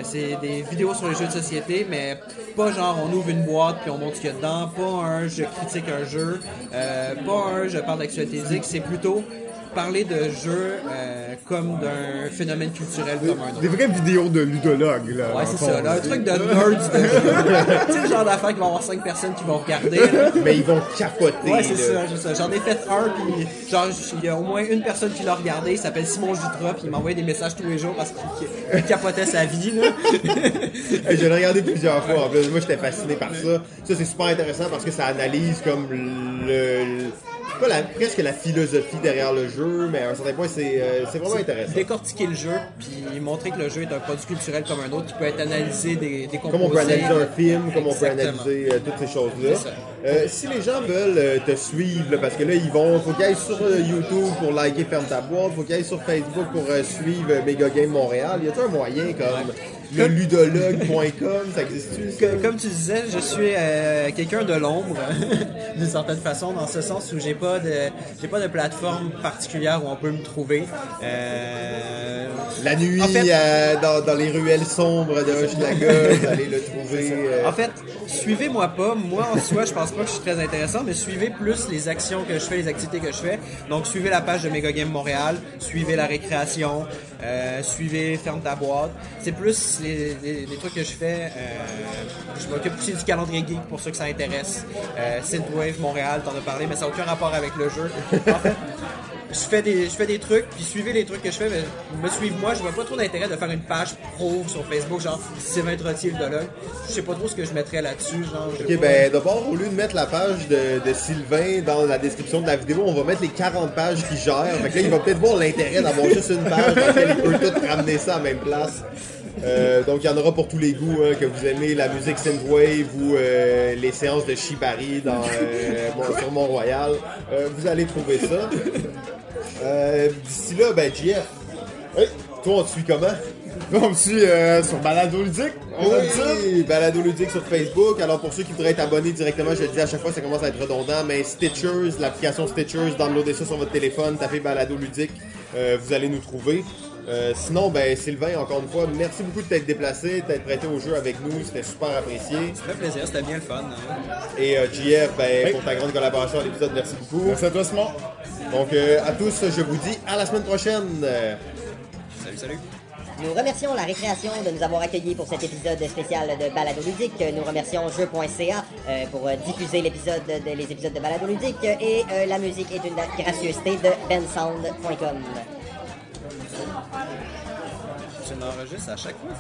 C'est des vidéos sur les jeux de société, mais pas genre on ouvre une boîte puis on montre ce qu'il y a dedans, pas un je critique un jeu, pas un je parle d'actualité c'est plutôt parler de jeux euh, comme d'un phénomène culturel comme un autre. des vraies vidéos de ludologues. Là, Ouais, c'est ça, là, un truc de nerds de jeu. tu sais, le genre d'affaire qu'il va y avoir 5 personnes qui vont regarder. là. Mais ils vont capoter. Ouais, c'est là. ça, c'est ça. J'en ai fait un, puis genre, il y a au moins une personne qui l'a regardé, il s'appelle Simon Jutra, puis il m'envoyait des messages tous les jours parce qu'il il capotait sa vie, là. Je l'ai regardé plusieurs fois. En plus. Moi, j'étais fasciné par ça. Ça, c'est super intéressant parce que ça analyse comme le- pas la, presque la philosophie derrière le jeu, mais à un certain point, c'est euh, c'est vraiment intéressant. Décortiquer le jeu, puis montrer que le jeu est un produit culturel comme un autre qui peut être analysé, des, des Comme on peut analyser un film, comme on peut analyser euh, toutes ces choses-là. Euh, si les gens veulent te suivre, là, parce que là, ils vont, faut qu'ils aillent sur YouTube pour liker Ferme ta boîte, faut qu'ils aillent sur Facebook pour suivre Mega Game Montréal. Y a-t-il un moyen comme? Le ludologue.com, ça existe-tu? Comme tu disais, je suis euh, quelqu'un de l'ombre, d'une certaine façon, dans ce sens où j'ai pas de j'ai pas de plateforme particulière où on peut me trouver. Euh, La nuit, En fait- euh, dans, dans les ruelles sombres de Hochelaga, vous allez le trouver. En fait, suivez-moi pas. Moi, en soi, je pense pas que je suis très intéressant, mais suivez plus les actions que je fais, les activités que je fais. Donc, suivez la page de Mega Game Montréal, suivez la récréation, suivez Ferme ta boîte. C'est plus les, les- les trucs que je fais. Euh, je m'occupe aussi du calendrier geek pour ceux que ça intéresse. Euh, Synthwave Montréal, t'en as parlé, mais ça n'a aucun rapport avec le jeu. En fait, je fais des, je fais des trucs, puis suivez les trucs que je fais, mais me suivez moi, je vois pas trop d'intérêt de faire une page pro sur Facebook, genre Sylvain Trottier le Dologue. Je sais pas trop ce que je mettrais là-dessus, genre. Ok, ben d'abord, au lieu de mettre la page de, de Sylvain dans la description de la vidéo, on va mettre les 40 pages qu'il gère. Fait que là, il va peut-être voir l'intérêt d'avoir juste une page dans laquelle il peut tout ramener ça à la même place. Euh, donc, il y en aura pour tous les goûts, hein, que vous aimez la musique synthwave ou euh, les séances de Shibari dans, euh, Mont- sur Mont-Royal. Vous allez trouver ça. D'ici là, ben, JF, hey, toi, on te suit comment? On me suit sur Balado Ludique. Oui, balado ludique sur Facebook. Alors pour ceux qui voudraient être abonnés directement, je le dis à chaque fois, ça commence à être redondant, mais Stitchers, l'application Stitchers, downloadez ça sur votre téléphone, tapez balado ludique, vous allez nous trouver. Euh, sinon, ben Sylvain, encore une fois, merci beaucoup de t'être déplacé, d'être prêté au jeu avec nous, c'était super apprécié. Ça fait plaisir, c'était bien le fun. hein. Et euh, JF, ben, Oui. pour ta grande collaboration à l'épisode, merci beaucoup. Merci à toi, Simon. Donc euh, à tous, je vous dis à la semaine prochaine. Salut, salut. Nous remercions la récréation de nous avoir accueillis pour cet épisode spécial de Balado Ludique. Nous remercions jeu.ca euh, pour diffuser l'épisode de, les épisodes de Balado Ludique et la musique est une gracieuseté de bensound.com. Tu l'enregistres à chaque fois?